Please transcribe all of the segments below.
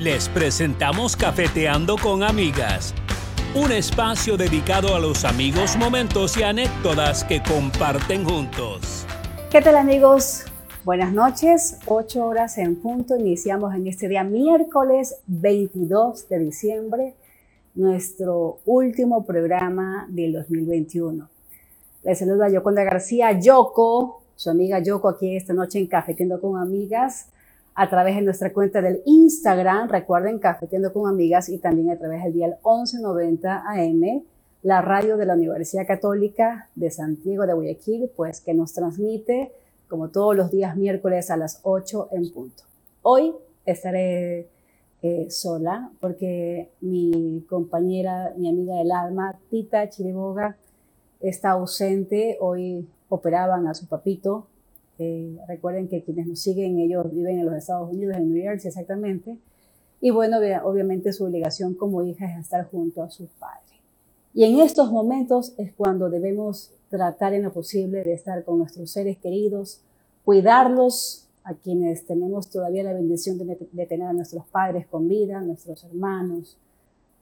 Les presentamos Cafeteando con Amigas, un espacio dedicado a los amigos, momentos y anécdotas que comparten juntos. ¿Qué tal amigos? Buenas noches, 8 horas en punto. Iniciamos en este día miércoles 22 de diciembre nuestro último programa del 2021. Les saluda Yoconda García, Yoko, su amiga Yoko aquí esta noche en Cafeteando con Amigas a través de nuestra cuenta del Instagram, recuerden Cafeteando con Amigas y también a través del día 1190 AM, la radio de la Universidad Católica de Santiago de Guayaquil, pues que nos transmite como todos los días miércoles a las 8 en punto. Hoy estaré eh, sola porque mi compañera, mi amiga del alma, Tita Chiriboga, está ausente. Hoy operaban a su papito. Recuerden que quienes nos siguen, ellos viven en los Estados Unidos, en New Jersey exactamente. Y bueno, obviamente su obligación como hija es estar junto a su padre. Y en estos momentos es cuando debemos tratar en lo posible de estar con nuestros seres queridos, cuidarlos a quienes tenemos todavía la bendición de, de tener a nuestros padres con vida, nuestros hermanos,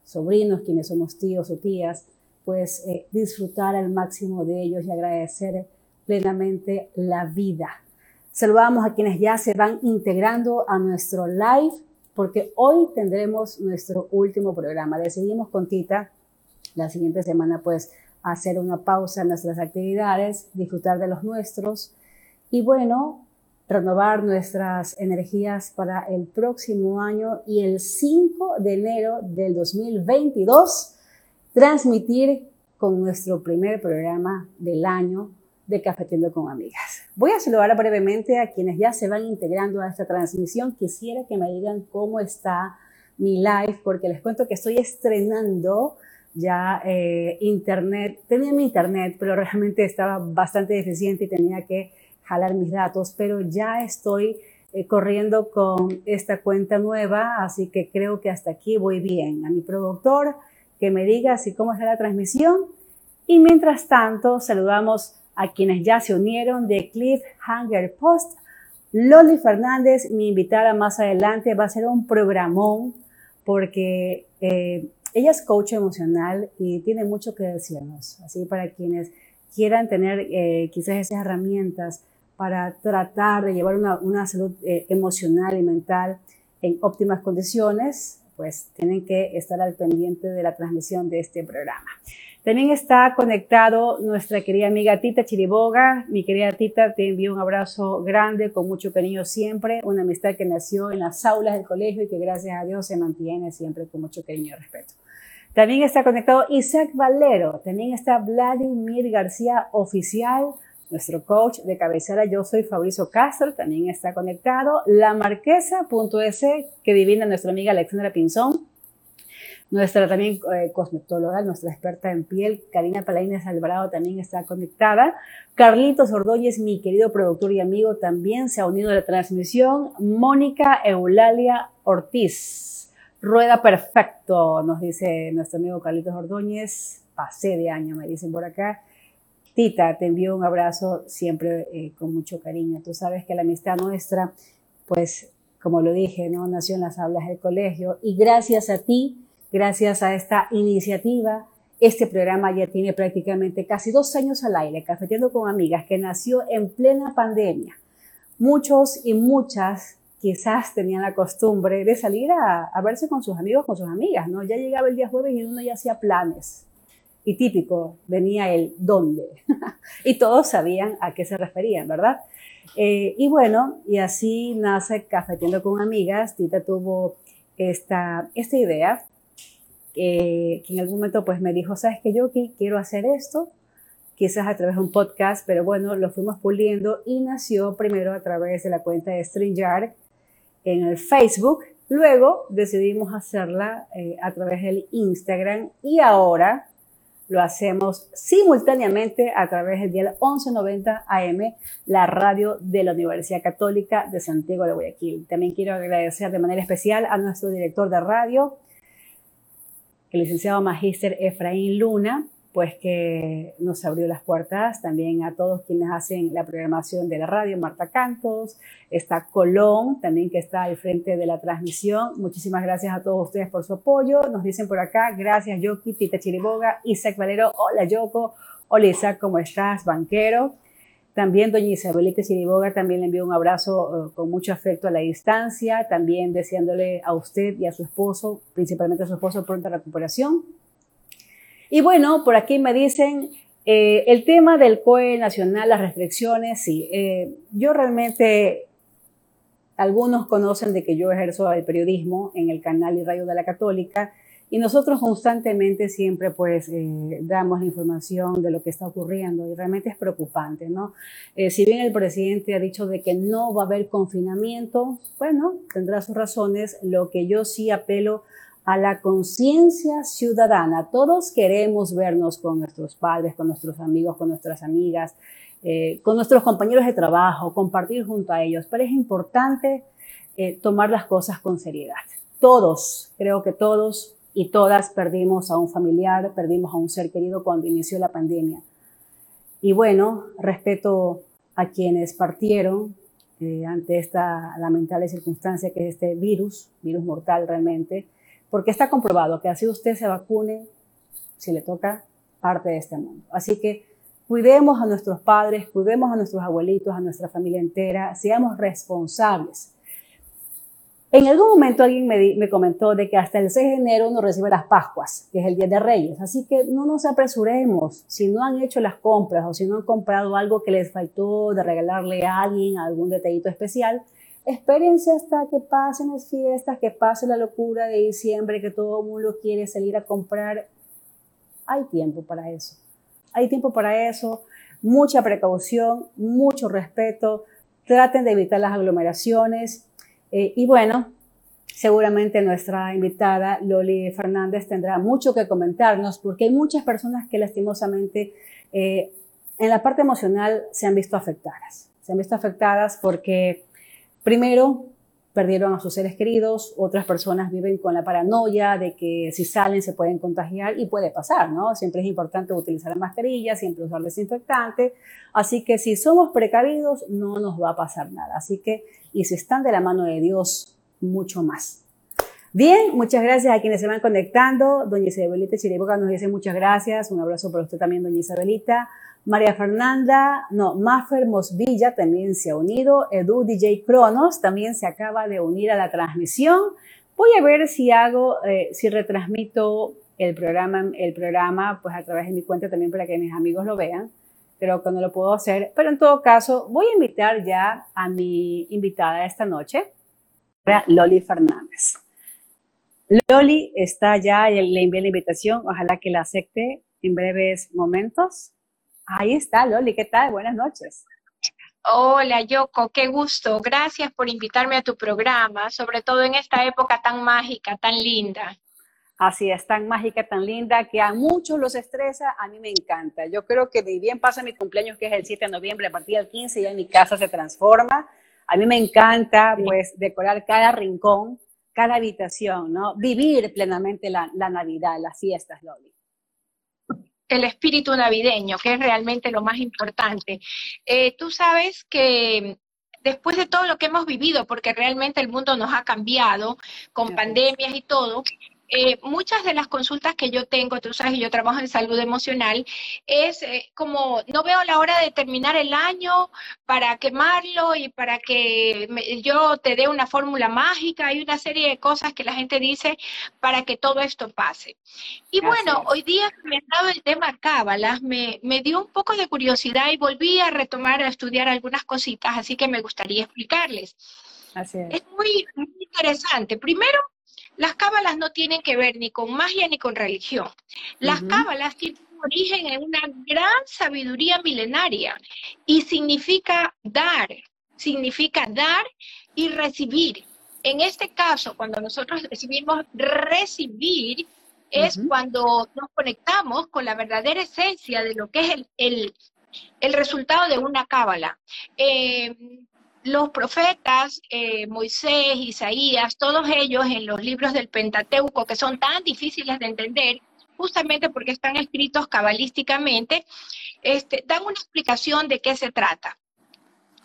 sobrinos, quienes somos tíos o tías, pues eh, disfrutar al máximo de ellos y agradecer plenamente la vida. Saludamos a quienes ya se van integrando a nuestro live porque hoy tendremos nuestro último programa. Decidimos con Tita la siguiente semana pues hacer una pausa en nuestras actividades, disfrutar de los nuestros y bueno, renovar nuestras energías para el próximo año y el 5 de enero del 2022 transmitir con nuestro primer programa del año de Cafetiendo con Amigas. Voy a saludar brevemente a quienes ya se van integrando a esta transmisión. Quisiera que me digan cómo está mi live, porque les cuento que estoy estrenando ya eh, internet. Tenía mi internet, pero realmente estaba bastante deficiente y tenía que jalar mis datos, pero ya estoy eh, corriendo con esta cuenta nueva, así que creo que hasta aquí voy bien. A mi productor, que me diga así cómo está la transmisión. Y mientras tanto, saludamos a quienes ya se unieron de Cliffhanger Post. Loli Fernández, mi invitada más adelante, va a ser un programón porque eh, ella es coach emocional y tiene mucho que decirnos. Así para quienes quieran tener eh, quizás esas herramientas para tratar de llevar una, una salud eh, emocional y mental en óptimas condiciones, pues tienen que estar al pendiente de la transmisión de este programa. También está conectado nuestra querida amiga Tita Chiriboga. Mi querida Tita, te envío un abrazo grande, con mucho cariño siempre. Una amistad que nació en las aulas del colegio y que gracias a Dios se mantiene siempre con mucho cariño y respeto. También está conectado Isaac Valero. También está Vladimir García Oficial nuestro coach de cabecera, yo soy Fabrizio Castro, también está conectado. La Marquesa.es, que divina nuestra amiga Alexandra Pinzón. Nuestra también eh, cosmetóloga, nuestra experta en piel, Karina Palaines Alvarado, también está conectada. Carlitos Ordóñez, mi querido productor y amigo, también se ha unido a la transmisión. Mónica Eulalia Ortiz. Rueda perfecto, nos dice nuestro amigo Carlitos Ordóñez. Pasé de año, me dicen por acá. Tita, te envío un abrazo siempre eh, con mucho cariño. Tú sabes que la amistad nuestra, pues, como lo dije, ¿no? nació en las aulas del colegio y gracias a ti, gracias a esta iniciativa, este programa ya tiene prácticamente casi dos años al aire, Cafeteando con Amigas, que nació en plena pandemia. Muchos y muchas quizás tenían la costumbre de salir a, verse con sus amigos, con sus amigas, ¿no? Ya llegaba el día jueves y uno ya hacía planes y típico venía el dónde. y todos sabían a qué se referían, ¿verdad? Eh, y bueno, y así nace Cafetiendo con Amigas. Tita tuvo esta idea, que en algún momento pues me dijo, ¿sabes qué, yo quiero hacer esto? Quizás a través de un podcast, pero bueno, lo fuimos puliendo y nació primero a través de la cuenta de StreamYard en el Facebook. Luego decidimos hacerla eh, a través del Instagram y ahora lo hacemos simultáneamente a través del dial 1190 AM, la radio de la Universidad Católica de Santiago de Guayaquil. También quiero agradecer de manera especial a nuestro director de radio, el licenciado magíster Efraín Luna, pues que nos abrió las puertas, también a todos quienes hacen la programación de la radio, Marta Cantos, está Colón, también que está al frente de la transmisión. Muchísimas gracias a todos ustedes por su apoyo. Nos dicen por acá, gracias Yoki, Tita Chiriboga, Isaac Valero, hola Yoko, hola Isaac, ¿cómo estás? Banquero. También doña Isabelita Chiriboga también le envió un abrazo eh, con mucho afecto a la distancia, también deseándole a usted y a su esposo, principalmente a su esposo, pronta recuperación. Y bueno, por aquí me dicen eh, el tema del COE nacional, las restricciones, sí. Eh, yo realmente, algunos conocen de que yo ejerzo el periodismo en el canal y radio de la Católica y nosotros constantemente siempre pues eh, damos la información de lo que está ocurriendo y realmente es preocupante, ¿no? si bien el presidente ha dicho de que no va a haber confinamiento, bueno, tendrá sus razones. Lo que yo sí apelo a la conciencia ciudadana. Todos queremos vernos con nuestros padres, con nuestros amigos, con nuestras amigas, eh, con nuestros compañeros de trabajo, compartir junto a ellos, pero es importante eh, tomar las cosas con seriedad. Todos, creo que todos y todas perdimos a un familiar, perdimos a un ser querido cuando inició la pandemia. Y bueno, respeto a quienes partieron eh, ante esta lamentable circunstancia que es este virus, virus mortal realmente, porque está comprobado que así usted se vacune, si le toca, parte de este mundo. Así que cuidemos a nuestros padres, cuidemos a nuestros abuelitos, a nuestra familia entera, seamos responsables. En algún momento alguien me, comentó de que hasta el 6 de enero uno recibe las Pascuas, que es el Día de Reyes. Así que no nos apresuremos. Si no han hecho las compras o si no han comprado algo que les faltó de regalarle a alguien algún detallito especial, Espérense hasta que pasen las fiestas, que pase la locura de diciembre, que todo el mundo quiere salir a comprar. Hay tiempo para eso. Hay tiempo para eso. Mucha precaución, mucho respeto. Traten de evitar las aglomeraciones. Eh, y bueno, seguramente nuestra invitada Loli Fernández tendrá mucho que comentarnos porque hay muchas personas que lastimosamente eh, en la parte emocional se han visto afectadas. Se han visto afectadas porque Primero, perdieron a sus seres queridos, otras personas viven con la paranoia de que si salen se pueden contagiar y puede pasar, ¿no? Siempre es importante utilizar la mascarilla, siempre usar desinfectante, así que si somos precavidos no nos va a pasar nada, así que y si están de la mano de Dios, mucho más. Bien, muchas gracias a quienes se van conectando. Doña Isabelita Chiriboga nos dice muchas gracias. Un abrazo para usted también, doña Isabelita. María Fernanda, no, Mafer Mosvilla también se ha unido. Edu DJ Cronos también se acaba de unir a la transmisión. Voy a ver si hago, eh, si retransmito el programa, el programa, pues a través de mi cuenta también para que mis amigos lo vean. Creo que no lo puedo hacer, pero en todo caso voy a invitar ya a mi invitada esta noche, Loli Fernández. Loli está ya, le envié la invitación, ojalá que la acepte en breves momentos. Ahí está, Loli, ¿qué tal? Buenas noches. Hola, Yoko, qué gusto. Gracias por invitarme a tu programa, sobre todo en esta época tan mágica, tan linda. Así es, tan mágica, tan linda, que a muchos los estresa, a mí me encanta. Yo creo que de bien pasa mi cumpleaños, que es el 7 de noviembre, a partir del 15 ya mi casa se transforma. A mí me encanta, pues, decorar cada rincón, cada habitación, ¿no? Vivir plenamente la, la Navidad, las fiestas, Loli el espíritu navideño, que es realmente lo más importante. Eh, tú sabes que después de todo lo que hemos vivido, porque realmente el mundo nos ha cambiado con pandemias y todo, eh, muchas de las consultas que yo tengo, tú sabes, yo trabajo en salud emocional, es eh, como no veo la hora de terminar el año para quemarlo y para que yo te dé una fórmula mágica. Hay una serie de cosas que la gente dice para que todo esto pase. Y bueno, hoy día me ha dado el tema cábalas, me, me dio un poco de curiosidad y volví a retomar a estudiar algunas cositas, así que me gustaría explicarles. Así es. es muy, muy interesante. Primero, las cábalas no tienen que ver ni con magia ni con religión. Las cábalas tienen origen en una gran sabiduría milenaria y significa dar, significa dar y recibir. En este caso, cuando nosotros recibimos recibir, es cuando nos conectamos con la verdadera esencia de lo que es el, el, resultado de una cábala. Eh, los profetas, eh, Moisés, Isaías, todos ellos en los libros del Pentateuco, que son tan difíciles de entender, justamente porque están escritos cabalísticamente, este, dan una explicación de qué se trata.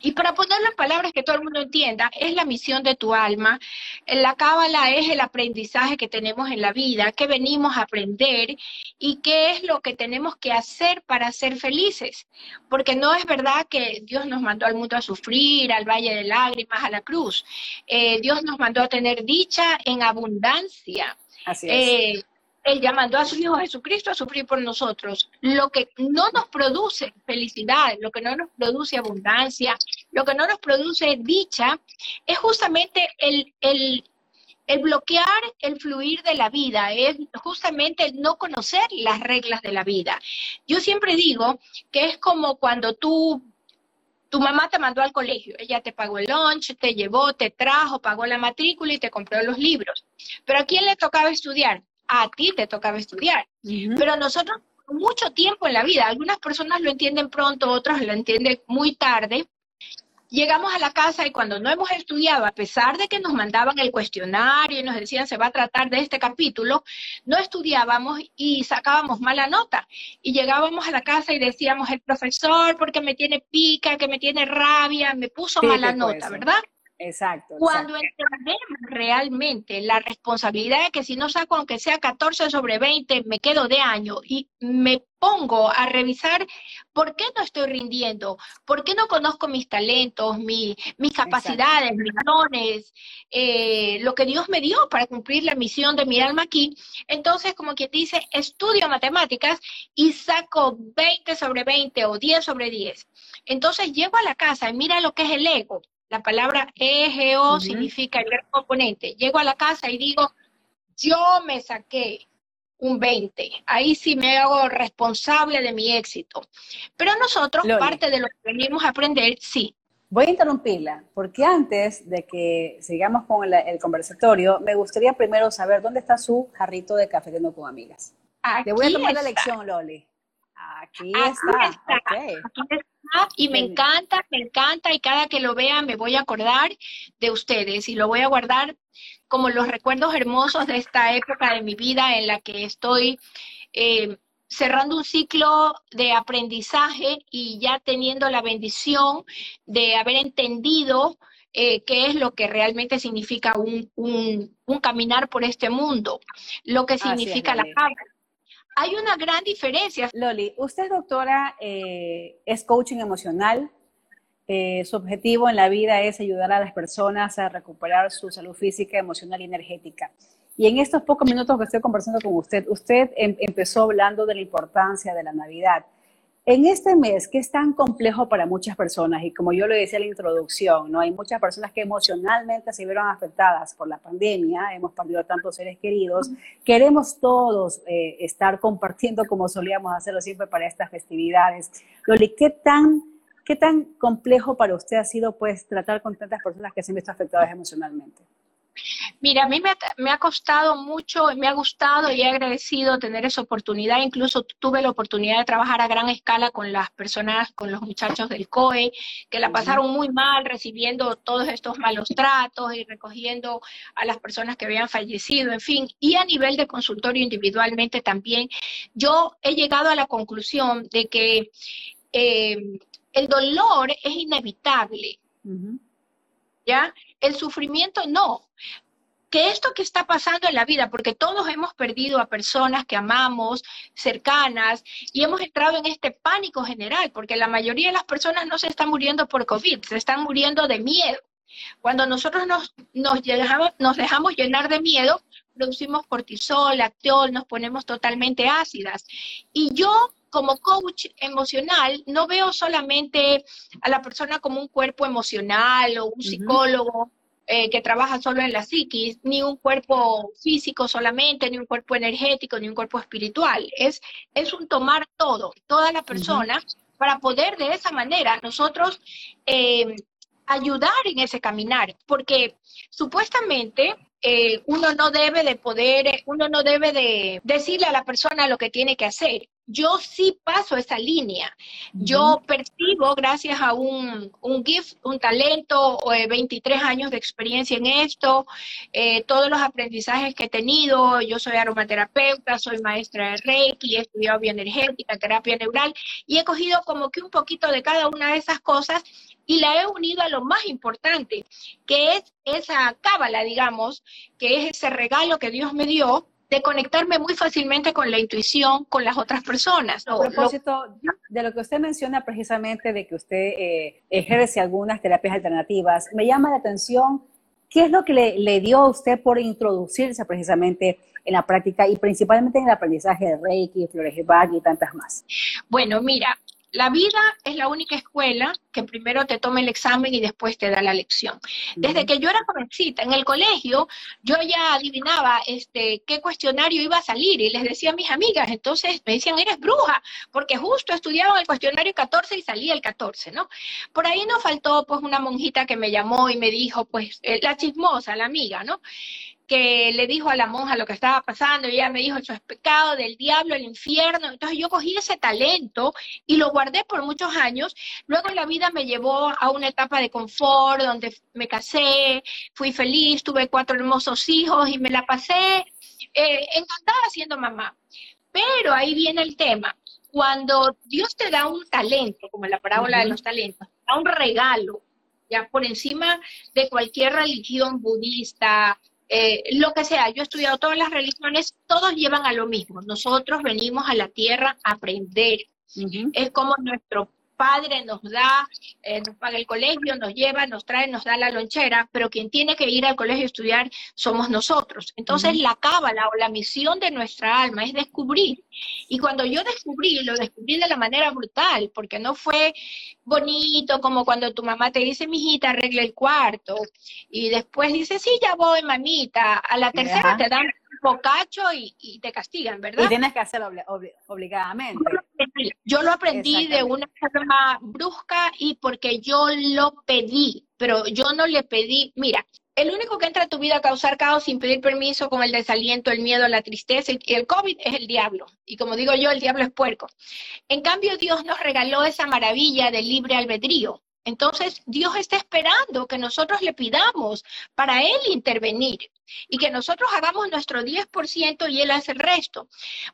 Y para ponerlo en palabras que todo el mundo entienda, es la misión de tu alma. La cábala es el aprendizaje que tenemos en la vida, que venimos a aprender y qué es lo que tenemos que hacer para ser felices. Porque no es verdad que Dios nos mandó al mundo a sufrir, al valle de lágrimas, a la cruz. Eh, Dios nos mandó a tener dicha en abundancia. Así es. Eh, él ya mandó a su Hijo Jesucristo a sufrir por nosotros. Lo que no nos produce felicidad, lo que no nos produce abundancia, lo que no nos produce dicha, es justamente el, el, el bloquear el fluir de la vida, es justamente el no conocer las reglas de la vida. Yo siempre digo que es como cuando tú tu mamá te mandó al colegio, ella te pagó el lunch, te llevó, te trajo, pagó la matrícula y te compró los libros. Pero ¿a quién le tocaba estudiar? A ti te tocaba estudiar. Pero nosotros, mucho tiempo en la vida, algunas personas lo entienden pronto, otras lo entienden muy tarde. Llegamos a la casa y cuando no hemos estudiado, a pesar de que nos mandaban el cuestionario y nos decían se va a tratar de este capítulo, no estudiábamos y sacábamos mala nota. Y llegábamos a la casa y decíamos, el profesor, porque me tiene pica, que me tiene rabia, me puso mala nota, ¿verdad? Exacto. Cuando entendemos realmente la responsabilidad de que si no saco aunque sea 14 sobre 20, me quedo de año y me pongo a revisar por qué no estoy rindiendo, por qué no conozco mis talentos, mis capacidades, mis dones, eh, lo que Dios me dio para cumplir la misión de mi alma aquí. Entonces, como quien dice, estudio matemáticas y saco 20 sobre 20 o 10 sobre 10. Entonces llego a la casa y mira lo que es el ego la palabra EGO significa el gran componente. Llego a la casa y digo, yo me saqué un 20. Ahí sí me hago responsable de mi éxito. Pero nosotros, parte de lo que venimos a aprender, sí. Voy a interrumpirla, porque antes de que sigamos con el, conversatorio, me gustaría primero saber dónde está su jarrito de café de con amigas. Aquí Le voy a tomar la lección, Loli. Aquí, está. Aquí está y me encanta, me encanta y cada que lo vea me voy a acordar de ustedes y lo voy a guardar como los recuerdos hermosos de esta época de mi vida en la que estoy eh, cerrando un ciclo de aprendizaje y ya teniendo la bendición de haber entendido eh, qué es lo que realmente significa un, un, caminar por este mundo, lo que significa la paz hay una gran diferencia. Loli, usted doctora, eh, es coaching emocional. Eh, su objetivo en la vida es ayudar a las personas a recuperar su salud física, emocional y energética. Y en estos pocos minutos que estoy conversando con usted, usted em, empezó hablando de la importancia de la Navidad. En este mes, que es tan complejo para muchas personas, y como yo lo decía en la introducción, ¿no? hay muchas personas que emocionalmente se vieron afectadas por la pandemia, hemos perdido tantos seres queridos, queremos todos eh, estar compartiendo como solíamos hacerlo siempre para estas festividades. Loli, ¿qué tan, ¿qué tan complejo para usted ha sido pues tratar con tantas personas que se han visto afectadas emocionalmente? Mira, a mí me ha, costado mucho, me ha gustado y he agradecido tener esa oportunidad. Incluso tuve la oportunidad de trabajar a gran escala con las personas, con los muchachos del COE, que la pasaron muy mal recibiendo todos estos malos tratos y recogiendo a las personas que habían fallecido, en fin. Y a nivel de consultorio individualmente también, yo he llegado a la conclusión de que eh, el dolor es inevitable. ¿Ya? El sufrimiento no que esto que está pasando en la vida, porque todos hemos perdido a personas que amamos, cercanas, y hemos entrado en este pánico general, porque la mayoría de las personas no se están muriendo por COVID, se están muriendo de miedo. Cuando nosotros nos, nos, nos dejamos llenar de miedo, producimos cortisol, lacteol, nos ponemos totalmente ácidas. Y yo como coach emocional no veo solamente a la persona como un cuerpo emocional o un psicólogo eh, que trabaja solo en la psiquis, ni un cuerpo físico solamente, ni un cuerpo energético, ni un cuerpo espiritual. Es, es un tomar todo, toda la persona, para poder de esa manera nosotros eh, ayudar en ese caminar, porque supuestamente eh, uno no debe de poder, uno no debe de decirle a la persona lo que tiene que hacer. yo sí paso esa línea. Yo percibo, gracias a un, un gift, un talento, 23 eh, años de experiencia en esto, eh, todos los aprendizajes que he tenido. Yo soy aromaterapeuta, soy maestra de Reiki, he estudiado bioenergética, terapia neural, y he cogido como que un poquito de cada una de esas cosas y la he unido a lo más importante, que es esa cábala, digamos, que es ese regalo que Dios me dio de conectarme muy fácilmente con la intuición, con las otras personas. A propósito de lo que usted menciona precisamente de que usted eh, ejerce algunas terapias alternativas, me llama la atención qué es lo que le, dio a usted por introducirse precisamente en la práctica y principalmente en el aprendizaje de Reiki, Flores Bach y tantas más. Bueno, mira, la vida es la única escuela que primero te toma el examen y después te da la lección. Desde que yo era jovencita en el colegio, yo ya adivinaba este, qué cuestionario iba a salir y les decía a mis amigas, entonces me decían, eres bruja, porque justo estudiaban el cuestionario 14 y salía el 14, ¿no? Por ahí nos faltó pues una monjita que me llamó y me dijo, pues, eh, la chismosa, la amiga, ¿no? Que le dijo a la monja lo que estaba pasando, y ella me dijo, eso es pecado del diablo, el infierno. Entonces yo cogí ese talento y lo guardé por muchos años. Luego la vida me llevó a una etapa de confort, donde me casé, fui feliz, tuve cuatro hermosos hijos y me la pasé eh, encantada siendo mamá. Pero ahí viene el tema. Cuando Dios te da un talento, como en la parábola de los talentos, da un regalo, ya por encima de cualquier religión budista, eh, lo que sea, yo he estudiado todas las religiones, todos llevan a lo mismo. Nosotros venimos a la tierra a aprender. Es como nuestro padre nos da, eh, nos paga el colegio, nos lleva, nos trae, nos da la lonchera, pero quien tiene que ir al colegio a estudiar somos nosotros. Entonces la cábala o la misión de nuestra alma es descubrir. Y cuando yo descubrí, lo descubrí de la manera brutal, porque no fue bonito como cuando tu mamá te dice, mijita, arregle el cuarto, y después dice, sí, ya voy, mamita. A la tercera te dan bocacho y, te castigan, ¿verdad? Y tienes que hacerlo obligadamente. Yo lo aprendí de una forma brusca y porque yo lo pedí, pero yo no le pedí, mira, el único que entra a tu vida a causar caos sin pedir permiso con el desaliento, el miedo, la tristeza y el COVID es el diablo. Y como digo yo, el diablo es puerco. En cambio, Dios nos regaló esa maravilla del libre albedrío. Entonces, Dios está esperando que nosotros le pidamos para Él intervenir y que nosotros hagamos nuestro 10% y Él hace el resto.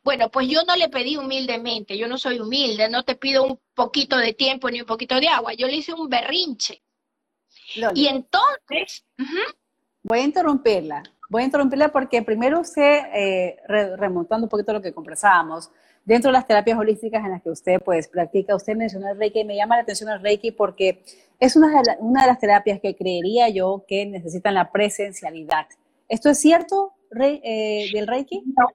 Bueno, pues yo no le pedí humildemente, yo no soy humilde, no te pido un poquito de tiempo ni un poquito de agua, yo le hice un berrinche. Y entonces... Voy a interrumpirla, voy a interrumpirla porque primero usted, eh, remontando un poquito lo que conversábamos, dentro de las terapias holísticas en las que usted pues practica, usted menciona el Reiki, me llama la atención el Reiki porque es una de, una de las terapias que creería yo que necesitan la presencialidad. ¿Esto es cierto eh, del Reiki? No.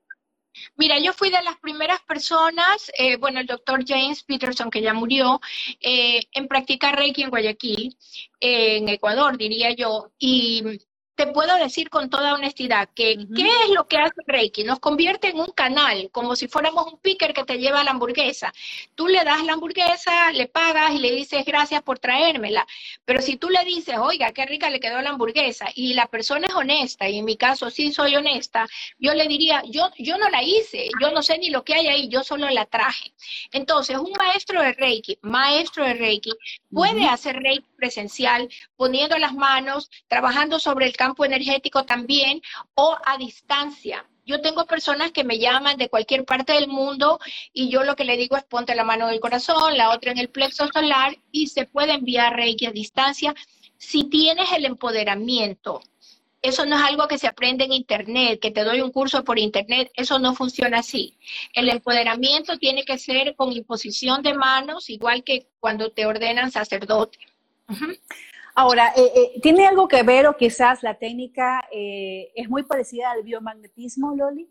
Mira, yo fui de las primeras personas, eh, bueno, el doctor James Peterson, que ya murió, eh, en practicar Reiki en Guayaquil, en Ecuador, diría yo, y te puedo decir con toda honestidad que ¿qué es lo que hace Reiki? Nos convierte en un canal, como si fuéramos un picker que te lleva la hamburguesa. Tú le das la hamburguesa, le pagas y le dices gracias por traérmela. Pero si tú le dices, oiga, qué rica le quedó la hamburguesa, y la persona es honesta, y en mi caso sí soy honesta, yo le diría, yo, yo no la hice, yo no sé ni lo que hay ahí, yo solo la traje. Entonces, un maestro de Reiki, maestro de Reiki, puede hacer Reiki presencial, poniendo las manos, trabajando sobre el campo energético también o a distancia. Yo tengo personas que me llaman de cualquier parte del mundo y yo lo que le digo es ponte la mano en el corazón, la otra en el plexo solar y se puede enviar Reiki a distancia si tienes el empoderamiento. Eso no es algo que se aprende en Internet, que te doy un curso por Internet, eso no funciona así. El empoderamiento tiene que ser con imposición de manos, igual que cuando te ordenan sacerdote. Ahora, eh, eh, ¿tiene algo que ver o quizás la técnica eh, es muy parecida al biomagnetismo, Loli?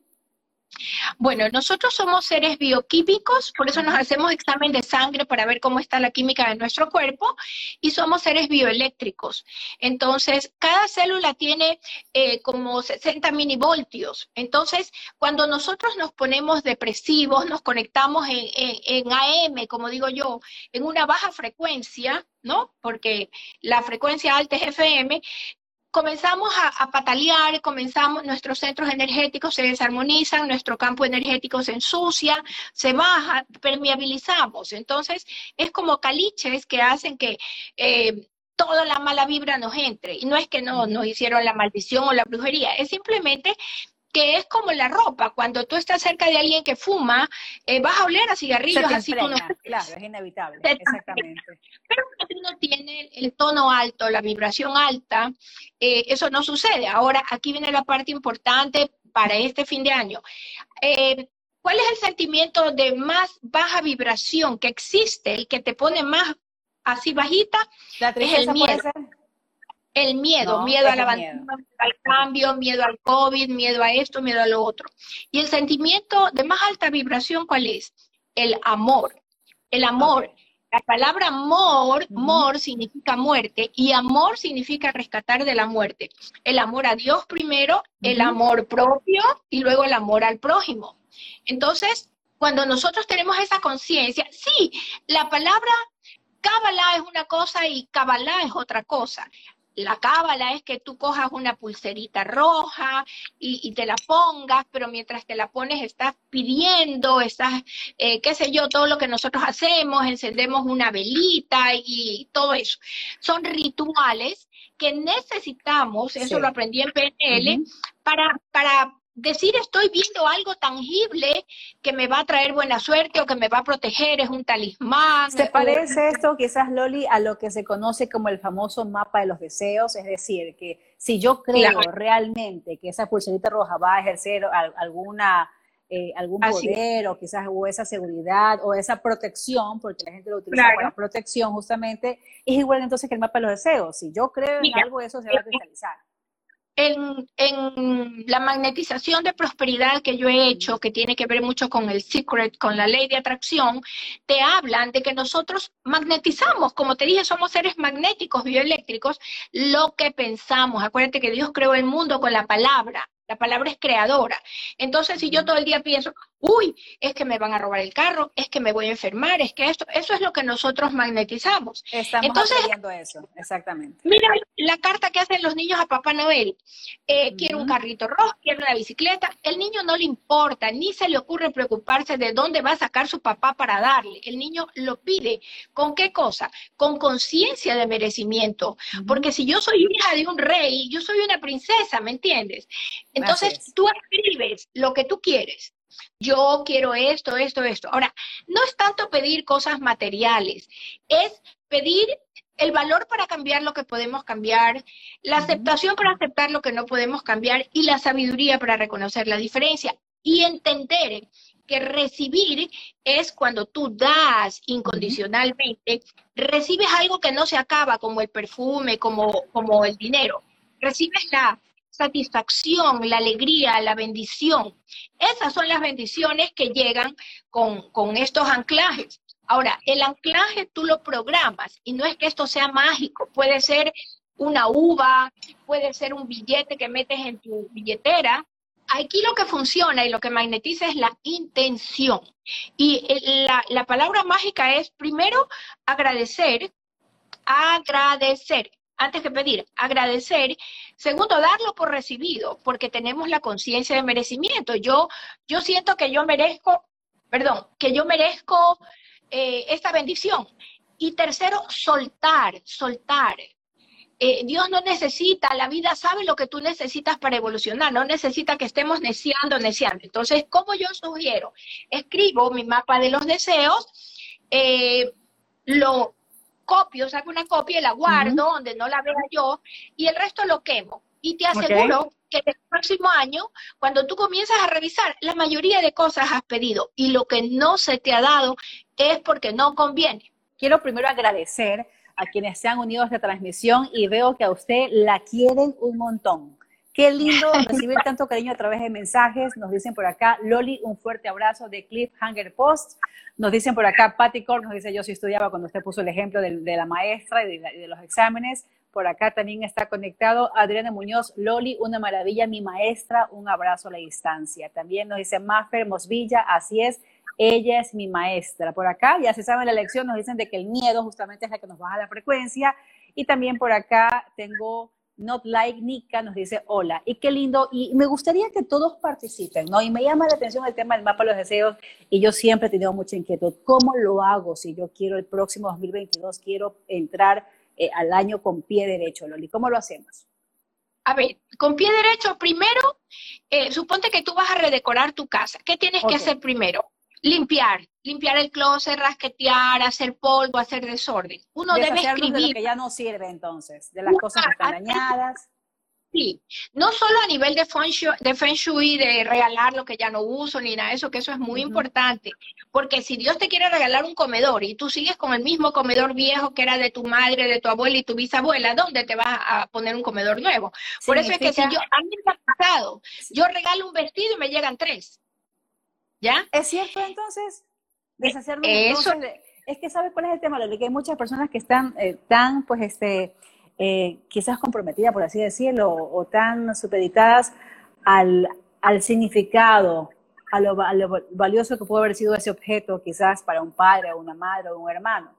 Bueno, nosotros somos seres bioquímicos, por eso nos hacemos examen de sangre para ver cómo está la química de nuestro cuerpo y somos seres bioeléctricos. Entonces, cada célula tiene eh, como 60 minivoltios. Entonces, cuando nosotros nos ponemos depresivos, nos conectamos en, en AM, como digo yo, en una baja frecuencia, ¿no? Porque la frecuencia alta es FM, comenzamos a, patalear, comenzamos, nuestros centros energéticos se desarmonizan, nuestro campo energético se ensucia, se baja, permeabilizamos. Entonces, es como caliches que hacen que eh, toda la mala vibra nos entre. Y no es que no nos hicieron la maldición o la brujería, es simplemente que es como la ropa. Cuando tú estás cerca de alguien que fuma, eh, vas a oler a cigarrillos, así tú no... Claro, es inevitable, exactamente. Pero cuando uno tiene el tono alto, la vibración alta, eh, eso no sucede. Ahora, aquí viene la parte importante para este fin de año. Eh, ¿Cuál es el sentimiento de más baja vibración que existe, el que te pone más así bajita? La es el miedo. El miedo, miedo al al cambio, miedo al COVID, miedo a esto, miedo a lo otro. Y el sentimiento de más alta vibración, ¿cuál es? El amor. El amor. La palabra amor, amor significa muerte y amor significa rescatar de la muerte. El amor a Dios primero, el amor propio y luego el amor al prójimo. Entonces, cuando nosotros tenemos esa conciencia, sí, la palabra Kabbalah es una cosa y Kabbalah es otra cosa la cábala es que tú cojas una pulserita roja y, te la pongas, pero mientras te la pones estás pidiendo, estás, eh, qué sé yo, todo lo que nosotros hacemos, encendemos una velita y todo eso. Son rituales que necesitamos, eso lo aprendí en PNL, para, para decir estoy viendo algo tangible que me va a traer buena suerte o que me va a proteger, es un talismán. ¿Se parece esto quizás, Loli, a lo que se conoce como el famoso mapa de los deseos? Es decir, que si yo creo realmente que esa pulserita roja va a ejercer alguna... Eh, algún poder o quizás o esa seguridad o esa protección, porque la gente lo utiliza para protección justamente, es igual entonces que el mapa de los deseos. Si yo creo en algo, eso se va a cristalizar en, en, la magnetización de prosperidad que yo he hecho, que tiene que ver mucho con el secret, con la ley de atracción, te hablan de que nosotros magnetizamos, como te dije, somos seres magnéticos, bioeléctricos, lo que pensamos. Acuérdate que Dios creó el mundo con la palabra. La palabra es creadora. Entonces, si yo todo el día pienso, uy, es que me van a robar el carro, es que me voy a enfermar, es que esto, eso es lo que nosotros magnetizamos. Estamos Entonces, eso, exactamente. Mira la carta que hacen los niños a Papá Noel. Eh, quiero un carrito rojo, quiero una bicicleta. El niño no le importa, ni se le ocurre preocuparse de dónde va a sacar su papá para darle. El niño lo pide. ¿Con qué cosa? Con conciencia de merecimiento. Porque si yo soy hija de un rey, yo soy una princesa, ¿me entiendes? Entonces tú escribes lo que tú quieres. Yo quiero esto, esto, esto. Ahora, no es tanto pedir cosas materiales, es pedir el valor para cambiar lo que podemos cambiar, la aceptación para aceptar lo que no podemos cambiar y la sabiduría para reconocer la diferencia y entender que recibir es cuando tú das incondicionalmente, recibes algo que no se acaba, como el perfume, como, como el dinero. Recibes la satisfacción, la alegría, la bendición. Esas son las bendiciones que llegan con, con estos anclajes. Ahora, el anclaje tú lo programas y no es que esto sea mágico, puede ser una uva, puede ser un billete que metes en tu billetera. Aquí lo que funciona y lo que magnetiza es la intención. Y la, la palabra mágica es primero agradecer, agradecer antes que pedir, agradecer. Segundo, darlo por recibido, porque tenemos la conciencia de merecimiento. Yo, yo siento que yo merezco, perdón, que yo merezco eh, esta bendición. Y tercero, soltar, soltar. Eh, Dios no necesita, la vida sabe lo que tú necesitas para evolucionar, no necesita que estemos neciando, neciando. Entonces, ¿cómo yo sugiero? Escribo mi mapa de los deseos, eh, lo copio, saco una copia y la guardo donde no la vea yo y el resto lo quemo. Y te aseguro que el próximo año, cuando tú comienzas a revisar, la mayoría de cosas has pedido y lo que no se te ha dado es porque no conviene. Quiero primero agradecer a quienes se han unido a esta transmisión y veo que a usted la quieren un montón. Qué lindo recibir tanto cariño a través de mensajes. Nos dicen por acá, Loli, un fuerte abrazo de Cliffhanger Post. Nos dicen por acá, Patty Core nos dice, yo sí estudiaba cuando usted puso el ejemplo de, la maestra y de, los exámenes. Por acá también está conectado Adriana Muñoz, Loli, una maravilla, mi maestra, un abrazo a la distancia. También nos dice Maffer Mosvilla, así es, ella es mi maestra. Por acá, ya se sabe la lección, nos dicen de que el miedo justamente es la que nos baja la frecuencia. Y también por acá tengo Not Like Nika nos dice hola. Y qué lindo. Y me gustaría que todos participen, ¿no? Y me llama la atención el tema del mapa de los deseos. Y yo siempre he tenido mucha inquietud. ¿Cómo lo hago si yo quiero el próximo 2022, quiero entrar eh, al año con pie derecho, Loli? ¿Cómo lo hacemos? A ver, con pie derecho, primero, eh, suponte que tú vas a redecorar tu casa. ¿Qué tienes que hacer primero? Limpiar, limpiar el closet, rasquetear, hacer polvo, hacer desorden. Uno debe escribir. De lo que ya no sirve entonces, de las cosas que están dañadas. Sí, no solo a nivel de feng, shui, de feng shui, de regalar lo que ya no uso ni nada de eso, que eso es muy importante, porque si Dios te quiere regalar un comedor y tú sigues con el mismo comedor viejo que era de tu madre, de tu abuela y tu bisabuela, ¿dónde te vas a poner un comedor nuevo? Por eso es que si yo, a mí me ha pasado, yo regalo un vestido y me llegan tres, ¿ya? ¿Es cierto entonces? Deshacerlo eso. es que ¿sabes cuál es el tema? Que hay muchas personas que están eh, tan, pues, este eh, quizás comprometidas, por así decirlo, o, tan supeditadas al, al significado, a lo, a lo, valioso que puede haber sido ese objeto, quizás para un padre, o una madre, o un hermano.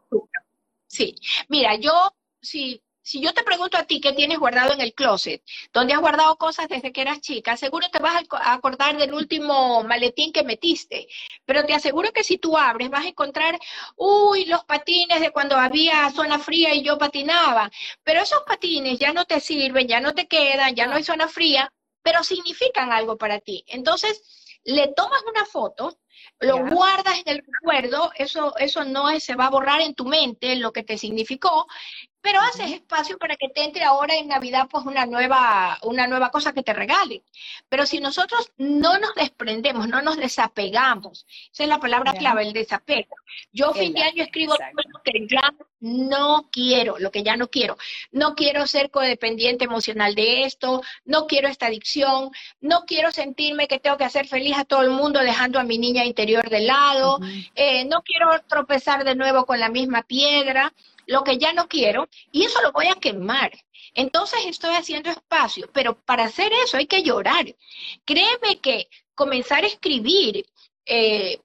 Sí, mira, yo, sí, si yo te pregunto a ti qué tienes guardado en el closet, dónde has guardado cosas desde que eras chica, seguro te vas a acordar del último maletín que metiste, pero te aseguro que si tú abres vas a encontrar, uy, los patines de cuando había zona fría y yo patinaba, pero esos patines ya no te sirven, ya no te quedan, ya no hay zona fría, pero significan algo para ti. Entonces, le tomas una foto, lo guardas en el recuerdo, eso, eso no se va a borrar en tu mente lo que te significó, pero haces espacio para que te entre ahora en Navidad pues una nueva, una nueva cosa que te regalen. Pero si nosotros no nos desprendemos, no nos desapegamos, esa es la palabra clave, el desapego. Yo fin de año escribo lo que ya no quiero, lo que ya no quiero. No quiero ser codependiente emocional de esto, no quiero esta adicción, no quiero sentirme que tengo que hacer feliz a todo el mundo dejando a mi niña interior de lado, eh, no quiero tropezar de nuevo con la misma piedra lo que ya no quiero y eso lo voy a quemar. Entonces estoy haciendo espacio, pero para hacer eso hay que llorar. Créeme que comenzar a escribir eh,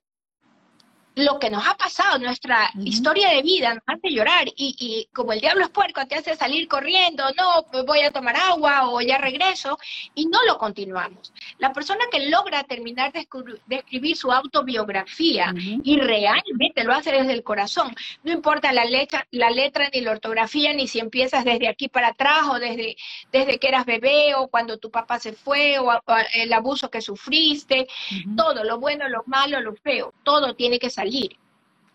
lo que nos ha pasado, nuestra historia de vida, nos hace llorar. Y, y, como el diablo es puerco, te hace salir corriendo, no, pues voy a tomar agua o ya regreso y no lo continuamos. La persona que logra terminar de, escribir su autobiografía y realmente lo hace desde el corazón, no importa la letra, la letra ni la ortografía, ni si empiezas desde aquí para atrás o desde, desde que eras bebé o cuando tu papá se fue o, el abuso que sufriste, todo, lo bueno, lo malo, lo feo, todo tiene que salir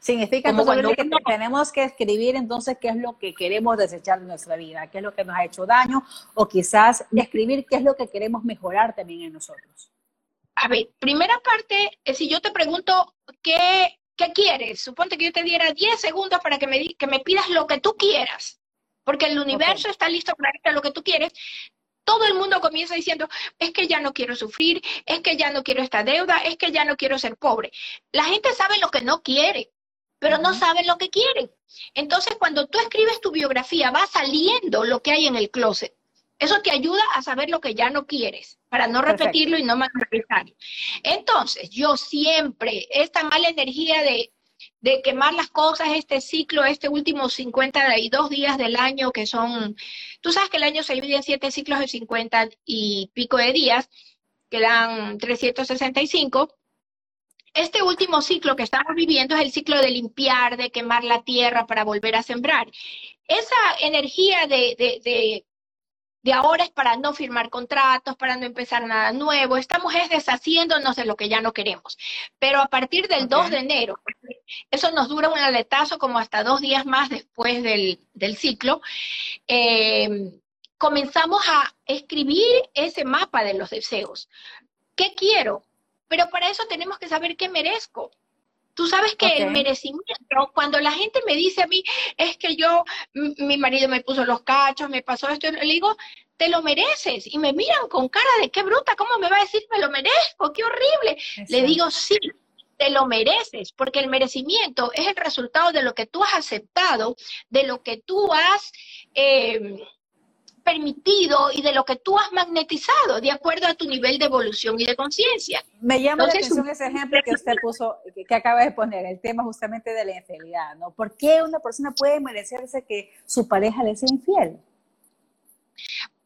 Significa que tenemos que escribir entonces qué es lo que queremos desechar de nuestra vida, qué es lo que nos ha hecho daño, o quizás escribir qué es lo que queremos mejorar también en nosotros. A ver, primera parte, eh, si yo te pregunto qué, qué quieres, suponte que yo te diera 10 segundos para que me, que me pidas lo que tú quieras, porque el universo está listo para darte lo que tú quieres, todo el mundo comienza diciendo, es que ya no quiero sufrir, es que ya no quiero esta deuda, es que ya no quiero ser pobre. La gente sabe lo que no quiere, pero no sabe lo que quiere. Entonces, cuando tú escribes tu biografía, va saliendo lo que hay en el closet. Eso te ayuda a saber lo que ya no quieres, para no repetirlo y no materializarlo. Entonces, yo siempre, esta mala energía de de quemar las cosas, este ciclo, este último 52 días del año, que son, tú sabes que el año se divide en siete ciclos de 50 y pico de días, que dan 365. Este último ciclo que estamos viviendo es el ciclo de limpiar, de quemar la tierra para volver a sembrar. Esa energía de, de de ahora es para no firmar contratos, para no empezar nada nuevo. Estamos es deshaciéndonos de lo que ya no queremos. Pero a partir del 2 de enero, eso nos dura un aletazo como hasta dos días más después del, ciclo, eh, comenzamos a escribir ese mapa de los deseos. ¿Qué quiero? Pero para eso tenemos que saber qué merezco. Tú sabes que el merecimiento, cuando la gente me dice a mí, es que yo, mi marido me puso los cachos, me pasó esto, le digo, te lo mereces. Y me miran con cara de qué bruta, ¿cómo me va a decir me lo merezco? ¡Qué horrible! Le digo, sí, te lo mereces, porque el merecimiento es el resultado de lo que tú has aceptado, de lo que tú has... Eh, permitido y de lo que tú has magnetizado de acuerdo a tu nivel de evolución y de conciencia. Me llama la atención ese ejemplo que usted puso, que, acaba de poner, el tema justamente de la infidelidad, ¿no? ¿Por qué una persona puede merecerse que su pareja le sea infiel?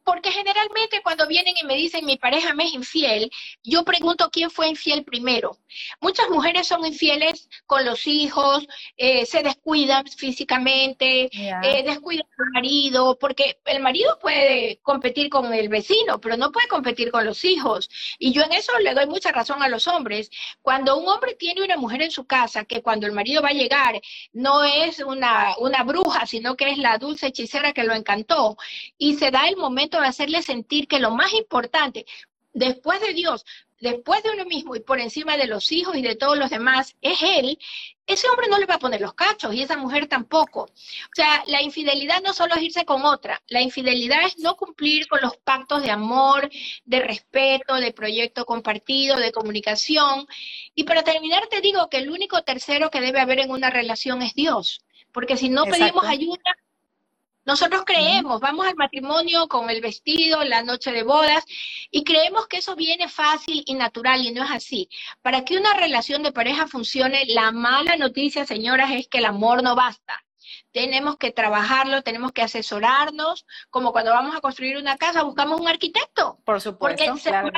porque generalmente cuando vienen y me dicen mi pareja me es infiel, yo pregunto quién fue infiel primero. Muchas mujeres son infieles con los hijos, eh, se descuidan físicamente, eh, descuidan al marido, porque el marido puede competir con el vecino, pero no puede competir con los hijos. Y yo en eso le doy mucha razón a los hombres. Cuando un hombre tiene una mujer en su casa, que cuando el marido va a llegar no es una, una bruja, sino que es la dulce hechicera que lo encantó, y se da el momento de hacerle sentir que lo más importante, después de Dios, después de uno mismo y por encima de los hijos y de todos los demás, es Él, ese hombre no le va a poner los cachos y esa mujer tampoco. O sea, la infidelidad no solo es irse con otra, la infidelidad es no cumplir con los pactos de amor, de respeto, de proyecto compartido, de comunicación. Y para terminar te digo que el único tercero que debe haber en una relación es Dios, porque si no pedimos ayuda, nosotros creemos, vamos al matrimonio con el vestido, la noche de bodas, y creemos que eso viene fácil y natural, y no es así. Para que una relación de pareja funcione, la mala noticia, señoras, es que el amor no basta. Tenemos que trabajarlo, tenemos que asesorarnos, como cuando vamos a construir una casa, buscamos un arquitecto. Por supuesto, claro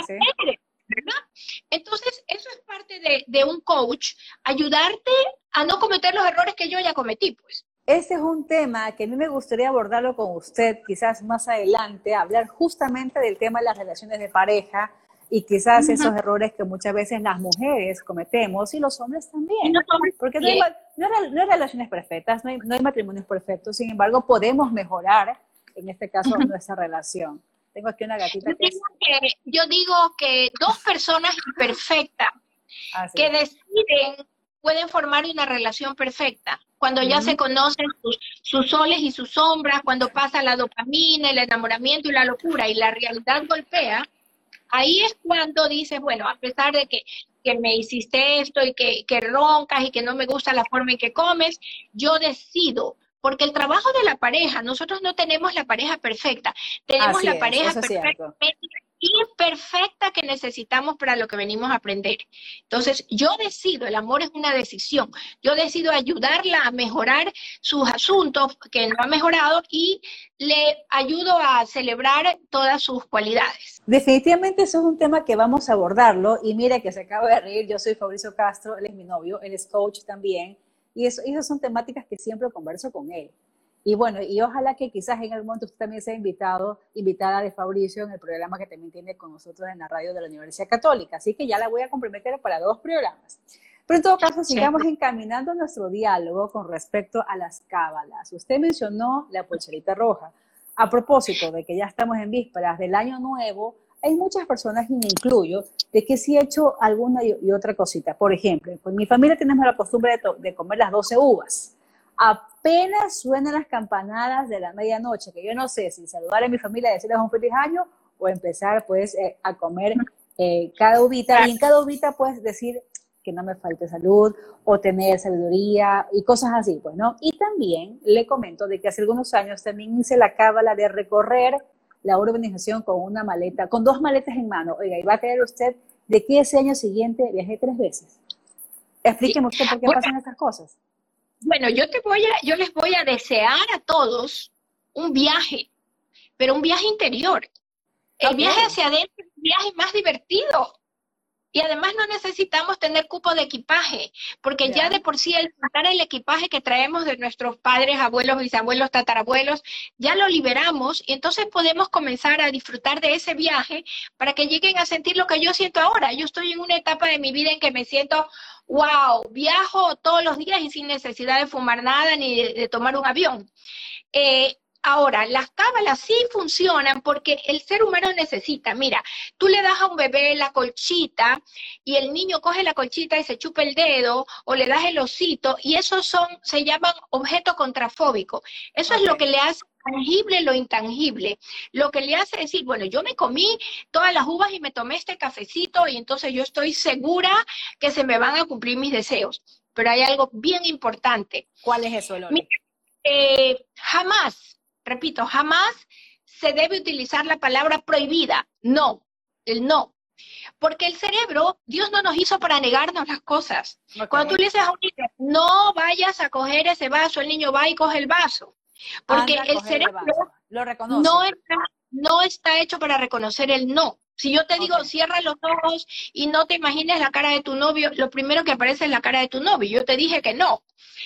Entonces, eso es parte de, de un coach, ayudarte a no cometer los errores que yo ya cometí, pues. Este es un tema que a mí me gustaría abordarlo con usted quizás más adelante, hablar justamente del tema de las relaciones de pareja y quizás esos errores que muchas veces las mujeres cometemos y los hombres también. Porque no hay, relaciones perfectas, no hay, matrimonios perfectos, sin embargo podemos mejorar, en este caso, nuestra relación. Tengo aquí una gatita. que, yo digo que dos personas imperfectas que deciden pueden formar una relación perfecta cuando ya se conocen sus, soles y sus sombras, cuando pasa la dopamina, el enamoramiento y la locura y la realidad golpea, ahí es cuando dices, bueno, a pesar de que, me hiciste esto y que, que roncas y que no me gusta la forma en que comes, yo decido porque el trabajo de la pareja, nosotros no tenemos la pareja perfecta, tenemos la pareja perfecta imperfecta que necesitamos para lo que venimos a aprender. Entonces, yo decido, el amor es una decisión, yo decido ayudarla a mejorar sus asuntos que no ha mejorado y le ayudo a celebrar todas sus cualidades. Definitivamente eso es un tema que vamos a abordarlo y mira que se acaba de reír, yo soy Fabricio Castro, él es mi novio, él es coach también y eso, esas son temáticas que siempre converso con él. Y bueno, y ojalá que quizás en algún momento usted también sea invitado, invitada de Fabricio en el programa que también tiene con nosotros en la radio de la Universidad Católica. Así que ya la voy a comprometer para dos programas. Pero en todo caso, sigamos encaminando nuestro diálogo con respecto a las cábalas. Usted mencionó la polcherita roja. A propósito de que ya estamos en vísperas del año nuevo, hay muchas personas, y me incluyo, de que sí he hecho alguna y, otra cosita. Por ejemplo, en mi familia tenemos la costumbre de, de comer las 12 uvas apenas suenan las campanadas de la medianoche, que yo no sé si saludar a mi familia y decirles un feliz año o empezar pues eh, a comer eh, cada uvita. Y en cada uvita puedes decir que no me falte salud o tener sabiduría y cosas así, pues, ¿no? Y también le comento de que hace algunos años también hice la cábala de recorrer la urbanización con una maleta, con dos maletas en mano. Oiga, y va a creer usted de que ese año siguiente viajé tres veces. Explíqueme usted por qué pasan estas cosas. Bueno, yo te voy a, yo les voy a desear a todos un viaje, pero un viaje interior. El viaje hacia adentro es un viaje más divertido. Y además no necesitamos tener cupo de equipaje, porque ya de por sí el el equipaje que traemos de nuestros padres, abuelos, bisabuelos, tatarabuelos, ya lo liberamos y entonces podemos comenzar a disfrutar de ese viaje para que lleguen a sentir lo que yo siento ahora. Yo estoy en una etapa de mi vida en que me siento wow, viajo todos los días y sin necesidad de fumar nada ni de, tomar un avión. Eh, ahora, las cábalas sí funcionan porque el ser humano necesita, mira, tú le das a un bebé la colchita y el niño coge la colchita y se chupa el dedo o le das el osito y esos son, se llaman objetos contrafóbicos. Eso es lo que le hace tangible lo intangible. Lo que le hace decir, bueno, yo me comí todas las uvas y me tomé este cafecito y entonces yo estoy segura que se me van a cumplir mis deseos. Pero hay algo bien importante. ¿Cuál es eso, eh, jamás, repito, jamás se debe utilizar la palabra prohibida. No, el no. Porque el cerebro, Dios no nos hizo para negarnos las cosas. Cuando tú le dices a un niño, no vayas a coger ese vaso, el niño va y coge el vaso. Porque el cerebro lo reconoce. no está, no está hecho para reconocer el no. Si yo te digo, cierra los ojos y no te imagines la cara de tu novio, lo primero que aparece es la cara de tu novio. Yo te dije que no.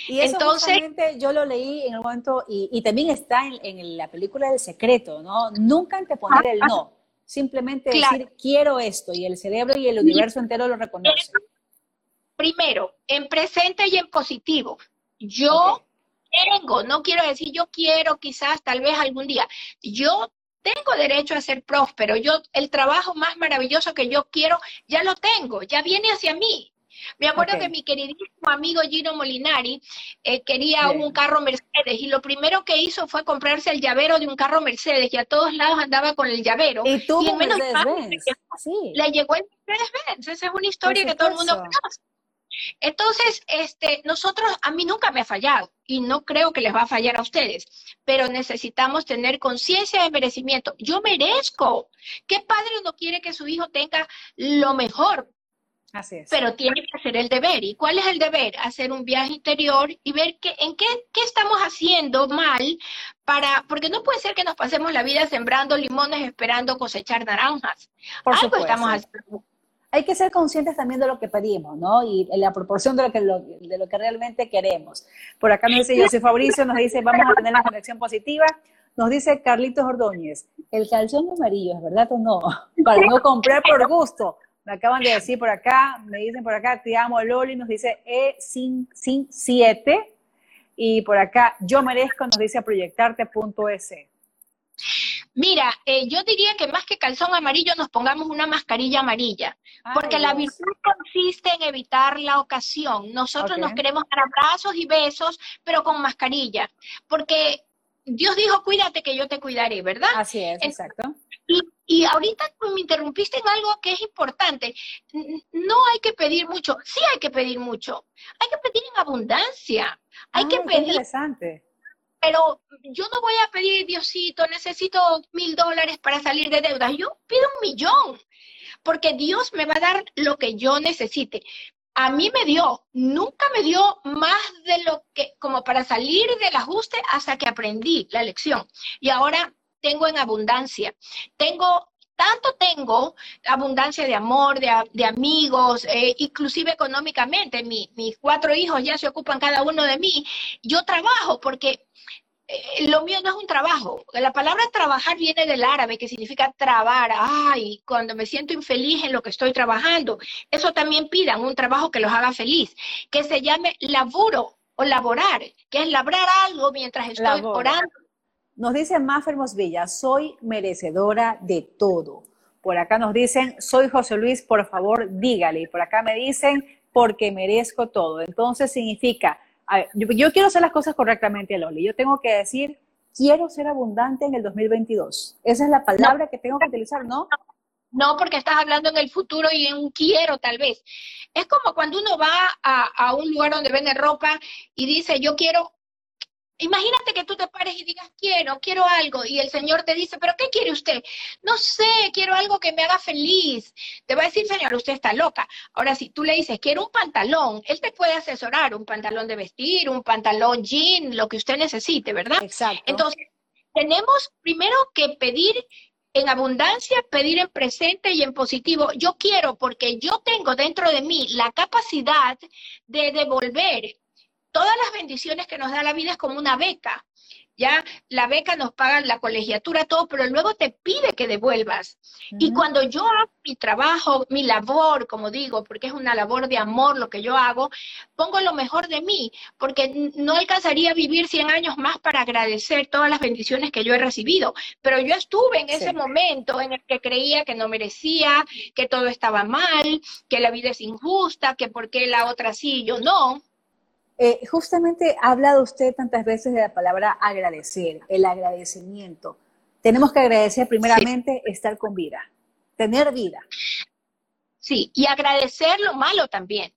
Y eso Entonces, yo lo leí en el momento, y, también está en, la película del secreto, ¿no? Nunca anteponer el no. Simplemente decir, quiero esto, y el cerebro y el universo entero lo reconocen. Primero, en presente y en positivo. Yo tengo, no quiero decir yo quiero, quizás, tal vez algún día. Yo tengo derecho a ser próspero. Yo, el trabajo más maravilloso que yo quiero, ya lo tengo, ya viene hacia mí. Me acuerdo que mi queridísimo amigo Gino Molinari eh, quería un carro Mercedes y lo primero que hizo fue comprarse el llavero de un carro Mercedes y a todos lados andaba con el llavero. Y tú menos le llegó el Mercedes-Benz. Esa es una historia que todo el mundo conoce. Entonces, este, nosotros, a mí nunca me ha fallado y no creo que les va a fallar a ustedes, pero necesitamos tener conciencia de merecimiento. Yo merezco. ¿Qué padre no quiere que su hijo tenga lo mejor? Así es. Pero tiene que hacer el deber. ¿Y cuál es el deber? Hacer un viaje interior y ver que, en qué, qué estamos haciendo mal para, porque no puede ser que nos pasemos la vida sembrando limones esperando cosechar naranjas. Por Algo estamos haciendo hay que ser conscientes también de lo que pedimos, ¿no? Y la proporción de lo que, de lo que realmente queremos. Por acá nos dice José Fabricio, nos dice, vamos a tener la conexión positiva. Nos dice Carlitos Ordóñez, el calzón amarillo, ¿es verdad o no? Para no comprar por gusto. Me acaban de decir por acá, me dicen por acá, te amo Loli, nos dice E7. Y por acá, yo merezco, nos dice proyectarte.es. Mira, eh, yo diría que más que calzón amarillo nos pongamos una mascarilla amarilla, porque la virtud consiste en evitar la ocasión. Nosotros nos queremos dar abrazos y besos, pero con mascarilla, porque Dios dijo, cuídate que yo te cuidaré, ¿verdad? Así es, exacto. Y, y ahorita me interrumpiste en algo que es importante. No hay que pedir mucho, sí hay que pedir mucho. Hay que pedir en abundancia. Hay que pedir. Interesante pero yo no voy a pedir, Diosito, necesito mil dólares para salir de deudas. Yo pido un millón, porque Dios me va a dar lo que yo necesite. A mí me dio, nunca me dio más de lo que, como para salir del ajuste hasta que aprendí la lección. Y ahora tengo en abundancia. Tengo tanto tengo abundancia de amor, de, amigos, eh, inclusive económicamente. mis cuatro hijos ya se ocupan cada uno de mí. Yo trabajo porque eh, lo mío no es un trabajo. La palabra trabajar viene del árabe, que significa trabar. Ay, cuando me siento infeliz en lo que estoy trabajando. Eso también pidan un trabajo que los haga feliz, que se llame laburo o laborar, que es labrar algo mientras estoy orando nos dice Mafer Villa, soy merecedora de todo. Por acá nos dicen, soy José Luis, por favor, dígale. Y por acá me dicen, porque merezco todo. Entonces significa, yo, quiero hacer las cosas correctamente, Loli. Yo tengo que decir, quiero ser abundante en el 2022. Esa es la palabra que tengo que utilizar, ¿no? No, porque estás hablando en el futuro y en un quiero, tal vez. Es como cuando uno va a un lugar donde vende ropa y dice, yo quiero Imagínate que tú te pares y digas, quiero, quiero algo, y el Señor te dice, pero ¿qué quiere usted? No sé, quiero algo que me haga feliz. Te va a decir, Señor, usted está loca. Ahora, si tú le dices, quiero un pantalón, Él te puede asesorar, un pantalón de vestir, un pantalón jean, lo que usted necesite, ¿verdad? Exacto. Entonces, tenemos primero que pedir en abundancia, pedir en presente y en positivo. Yo quiero porque yo tengo dentro de mí la capacidad de devolver todas las bendiciones que nos da la vida es como una beca. Ya la beca nos paga la colegiatura, todo, pero luego te pide que devuelvas. Y cuando yo hago mi trabajo, mi labor, como digo, porque es una labor de amor lo que yo hago, pongo lo mejor de mí, porque no alcanzaría a vivir 100 años más para agradecer todas las bendiciones que yo he recibido. Pero yo estuve en ese momento en el que creía que no merecía, que todo estaba mal, que la vida es injusta, que por qué la otra sí y yo no. Eh, justamente ha hablado usted tantas veces de la palabra agradecer, el agradecimiento. Tenemos que agradecer primeramente estar con vida, tener vida. Sí, y agradecer lo malo también.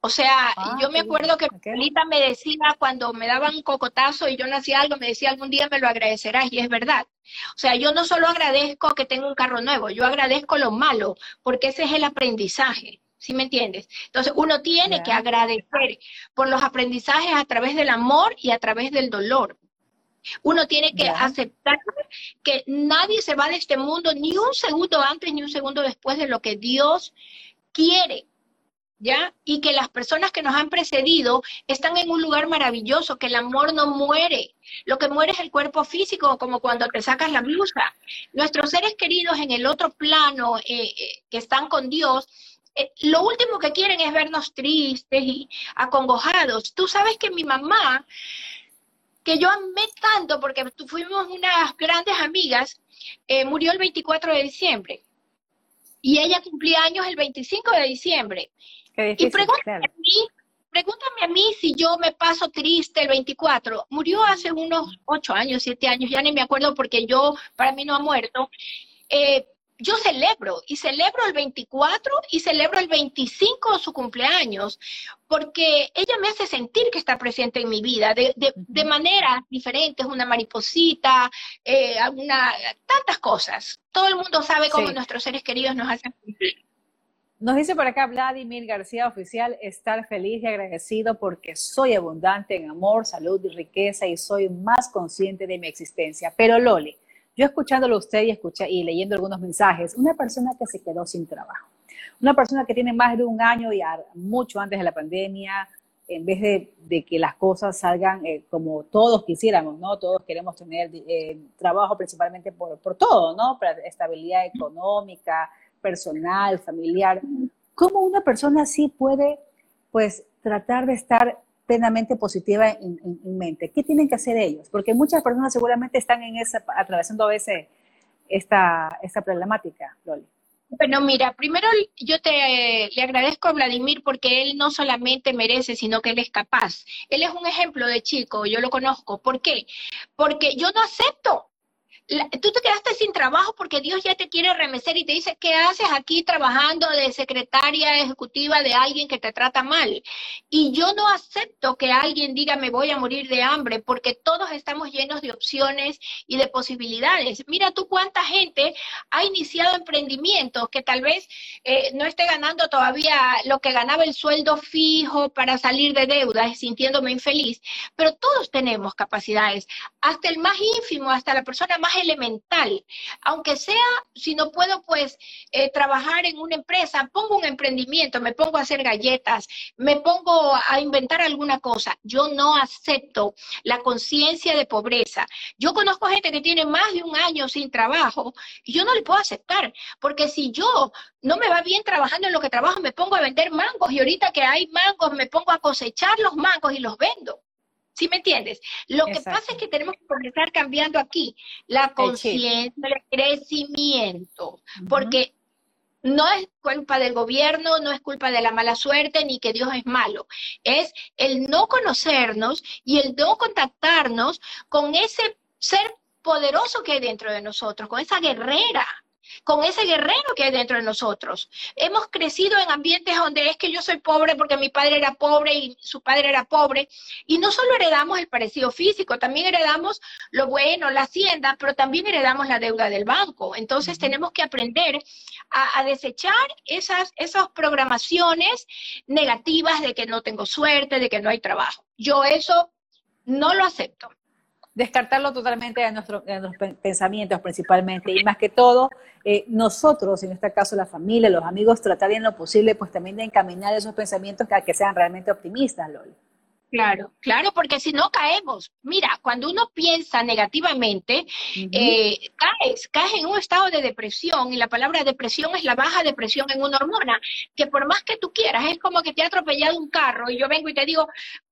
O sea, ah, yo me acuerdo que okay. me decía cuando me daban un cocotazo y yo no hacía algo, me decía algún día me lo agradecerás y es verdad. O sea, yo no solo agradezco que tengo un carro nuevo, yo agradezco lo malo, porque ese es el aprendizaje. ¿Sí me entiendes? Entonces uno tiene que agradecer por los aprendizajes a través del amor y a través del dolor. Uno tiene que aceptar que nadie se va de este mundo ni un segundo antes ni un segundo después de lo que Dios quiere. ¿Ya? Y que las personas que nos han precedido están en un lugar maravilloso, que el amor no muere. Lo que muere es el cuerpo físico, como cuando te sacas la blusa. Nuestros seres queridos en el otro plano, eh, eh, que están con Dios, eh, lo último que quieren es vernos tristes y acongojados. Tú sabes que mi mamá que yo amé tanto porque fuimos unas grandes amigas, eh, murió el 24 de diciembre. Y ella cumplía años el 25 de diciembre. y pregúntame, a mí, pregúntame a mí si yo me paso triste el 24. Murió hace unos 8 años, 7 años, ya ni me acuerdo porque yo, para mí no ha muerto. Eh, yo celebro y celebro el 24 y celebro el 25 su cumpleaños, porque ella me hace sentir que está presente en mi vida de, de, de maneras diferentes, una mariposita, eh, tantas cosas. Todo el mundo sabe cómo nuestros seres queridos nos hacen sentir. Nos dice por acá Vladimir García Oficial, estar feliz y agradecido porque soy abundante en amor, salud y riqueza y soy más consciente de mi existencia. Pero Loli, yo escuchándolo a usted y, escucha, y leyendo algunos mensajes, una persona que se quedó sin trabajo, una persona que tiene más de un año y mucho antes de la pandemia, en vez de, que las cosas salgan eh, como todos quisiéramos, ¿no? Todos queremos tener eh, trabajo principalmente por, por todo, ¿no? Para estabilidad económica, personal, familiar. ¿Cómo una persona así puede, pues, tratar de estar plenamente positiva en, mente. ¿Qué tienen que hacer ellos? Porque muchas personas seguramente están en esa, atravesando a veces esta, esta problemática, Loli. Bueno, mira, primero yo te le agradezco a Vladimir porque él no solamente merece, sino que él es capaz. Él es un ejemplo de chico, yo lo conozco. ¿Por qué? Porque yo no acepto tú te quedaste sin trabajo porque Dios ya te quiere remecer y te dice, ¿qué haces aquí trabajando de secretaria ejecutiva de alguien que te trata mal? Y yo no acepto que alguien diga, me voy a morir de hambre, porque todos estamos llenos de opciones y de posibilidades. Mira tú cuánta gente ha iniciado emprendimientos que tal vez eh, no esté ganando todavía lo que ganaba el sueldo fijo para salir de deudas, sintiéndome infeliz, pero todos tenemos capacidades, hasta el más ínfimo, hasta la persona más elemental. Aunque sea, si no puedo, pues, eh, trabajar en una empresa, pongo un emprendimiento, me pongo a hacer galletas, me pongo a inventar alguna cosa. Yo no acepto la conciencia de pobreza. Yo conozco gente que tiene más de un año sin trabajo y yo no le puedo aceptar, porque si yo no me va bien trabajando en lo que trabajo, me pongo a vender mangos y ahorita que hay mangos, me pongo a cosechar los mangos y los vendo. ¿Sí me entiendes? Lo que pasa es que tenemos que comenzar cambiando aquí la conciencia, el crecimiento, porque no es culpa del gobierno, no es culpa de la mala suerte, ni que Dios es malo. Es el no conocernos y el no contactarnos con ese ser poderoso que hay dentro de nosotros, con esa guerrera con ese guerrero que hay dentro de nosotros. Hemos crecido en ambientes donde es que yo soy pobre porque mi padre era pobre y su padre era pobre. Y no solo heredamos el parecido físico, también heredamos lo bueno, la hacienda, pero también heredamos la deuda del banco. Entonces tenemos que aprender a, desechar esas, esas programaciones negativas de que no tengo suerte, de que no hay trabajo. Yo eso no lo acepto descartarlo totalmente de, nuestros pensamientos principalmente y más que todo eh, nosotros, en este caso la familia, los amigos, tratar en lo posible pues también de encaminar esos pensamientos a que sean realmente optimistas, Loli. Claro, claro, porque si no caemos. Mira, cuando uno piensa negativamente, eh, caes, caes en un estado de depresión y la palabra depresión es la baja depresión en una hormona, que por más que tú quieras, es como que te ha atropellado un carro y yo vengo y te digo,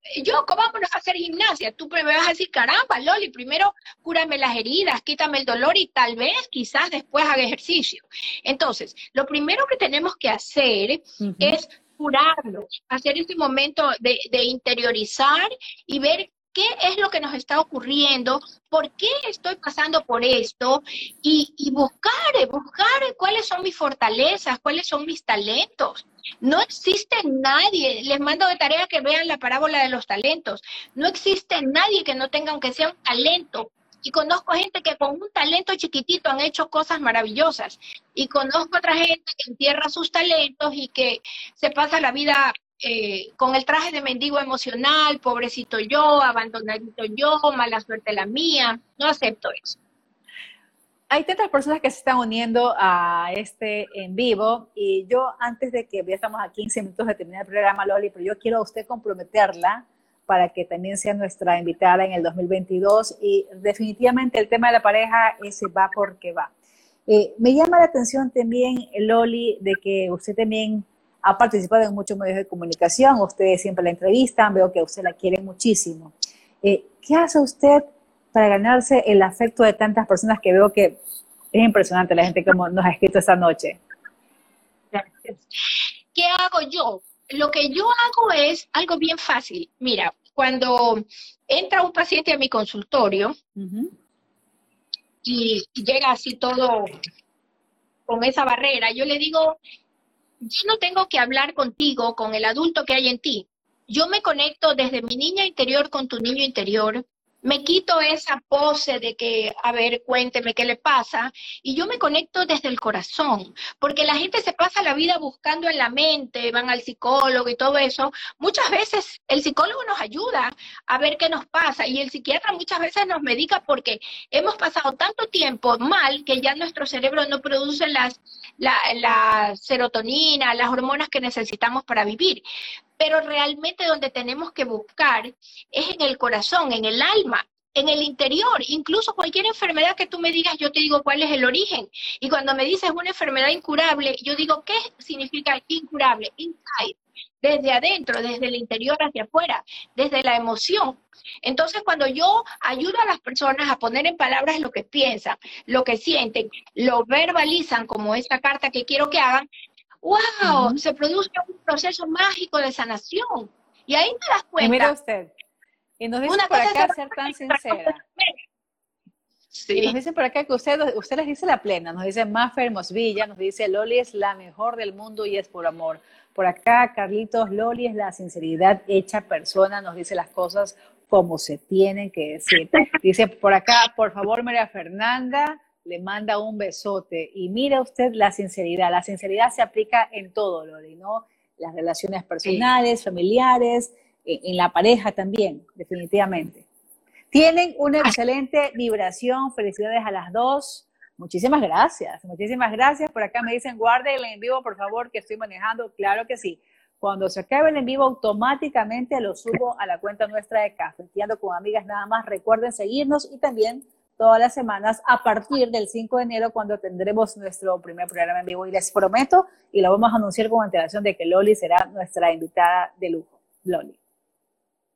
eh, yo, ¿cómo vamos a hacer gimnasia? Tú me vas a decir, caramba, Loli, primero cúrame las heridas, quítame el dolor y tal vez, quizás después haga ejercicio. Entonces, lo primero que tenemos que hacer es curarnos, hacer este momento de, interiorizar y ver qué es lo que nos está ocurriendo, por qué estoy pasando por esto y, y, buscar, buscar cuáles son mis fortalezas, cuáles son mis talentos. No existe nadie, les mando de tarea que vean la parábola de los talentos, no existe nadie que no tenga aunque sea un talento y conozco gente que con un talento chiquitito han hecho cosas maravillosas. Y conozco otra gente que entierra sus talentos y que se pasa la vida eh, con el traje de mendigo emocional, pobrecito yo, abandonadito yo, mala suerte la mía. No acepto eso. Hay tantas personas que se están uniendo a este en vivo y yo antes de que ya estamos a 15 minutos de terminar el programa, Loli, pero yo quiero a usted comprometerla para que también sea nuestra invitada en el 2022 y definitivamente el tema de la pareja ese va porque va. Eh, me llama la atención también, Loli, de que usted también ha participado en muchos medios de comunicación, ustedes siempre la entrevistan, veo que usted la quiere muchísimo. Eh, ¿Qué hace usted para ganarse el afecto de tantas personas que veo que es impresionante la gente como nos ha escrito esta noche? ¿Qué hago yo? Lo que yo hago es algo bien fácil. Mira, cuando entra un paciente a mi consultorio, y llega así todo con esa barrera, yo le digo, yo no tengo que hablar contigo, con el adulto que hay en ti. Yo me conecto desde mi niña interior con tu niño interior me quito esa pose de que, a ver, cuénteme qué le pasa, y yo me conecto desde el corazón, porque la gente se pasa la vida buscando en la mente, van al psicólogo y todo eso. Muchas veces el psicólogo nos ayuda a ver qué nos pasa y el psiquiatra muchas veces nos medica porque hemos pasado tanto tiempo mal que ya nuestro cerebro no produce las, la, la serotonina, las hormonas que necesitamos para vivir pero realmente donde tenemos que buscar es en el corazón, en el alma, en el interior, incluso cualquier enfermedad que tú me digas, yo te digo cuál es el origen. Y cuando me dices una enfermedad incurable, yo digo, ¿qué significa incurable? Inside, desde adentro, desde el interior hacia afuera, desde la emoción. Entonces, cuando yo ayudo a las personas a poner en palabras lo que piensan, lo que sienten, lo verbalizan como esta carta que quiero que hagan, wow, se produce un proceso mágico de sanación. Y ahí te das cuenta. Y mira usted, y nos dicen por acá ser tan sincera. Sí. Nos dicen por acá que usted, usted les dice la plena, nos dice Maffer Mosvilla, nos dice Loli es la mejor del mundo y es por amor. Por acá, Carlitos, Loli es la sinceridad hecha persona, nos dice las cosas como se tienen que decir. Dice por acá, por favor, María Fernanda, le manda un besote. Y mira usted la sinceridad. La sinceridad se aplica en todo, Loli, ¿no? Las relaciones personales, familiares, en, la pareja también, definitivamente. Tienen una excelente vibración. Felicidades a las dos. Muchísimas gracias. Muchísimas gracias. Por acá me dicen, guarde el en vivo, por favor, que estoy manejando. Claro que sí. Cuando se acabe el en vivo, automáticamente lo subo a la cuenta nuestra de Cafeteando con Amigas. Nada más recuerden seguirnos y también todas las semanas a partir del 5 de enero cuando tendremos nuestro primer programa en vivo y les prometo y lo vamos a anunciar con antelación de que Loli será nuestra invitada de lujo. Loli.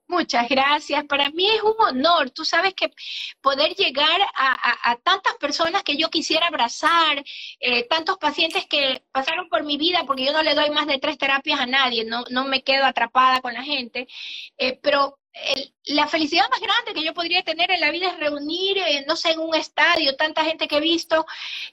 Muchas gracias. Para mí es un honor. Tú sabes que poder llegar a, tantas personas que yo quisiera abrazar, eh, tantos pacientes que pasaron por mi vida, porque yo no le doy más de tres terapias a nadie, no, no me quedo atrapada con la gente, eh, pero la felicidad más grande que yo podría tener en la vida es reunir, eh, no sé, en un estadio, tanta gente que he visto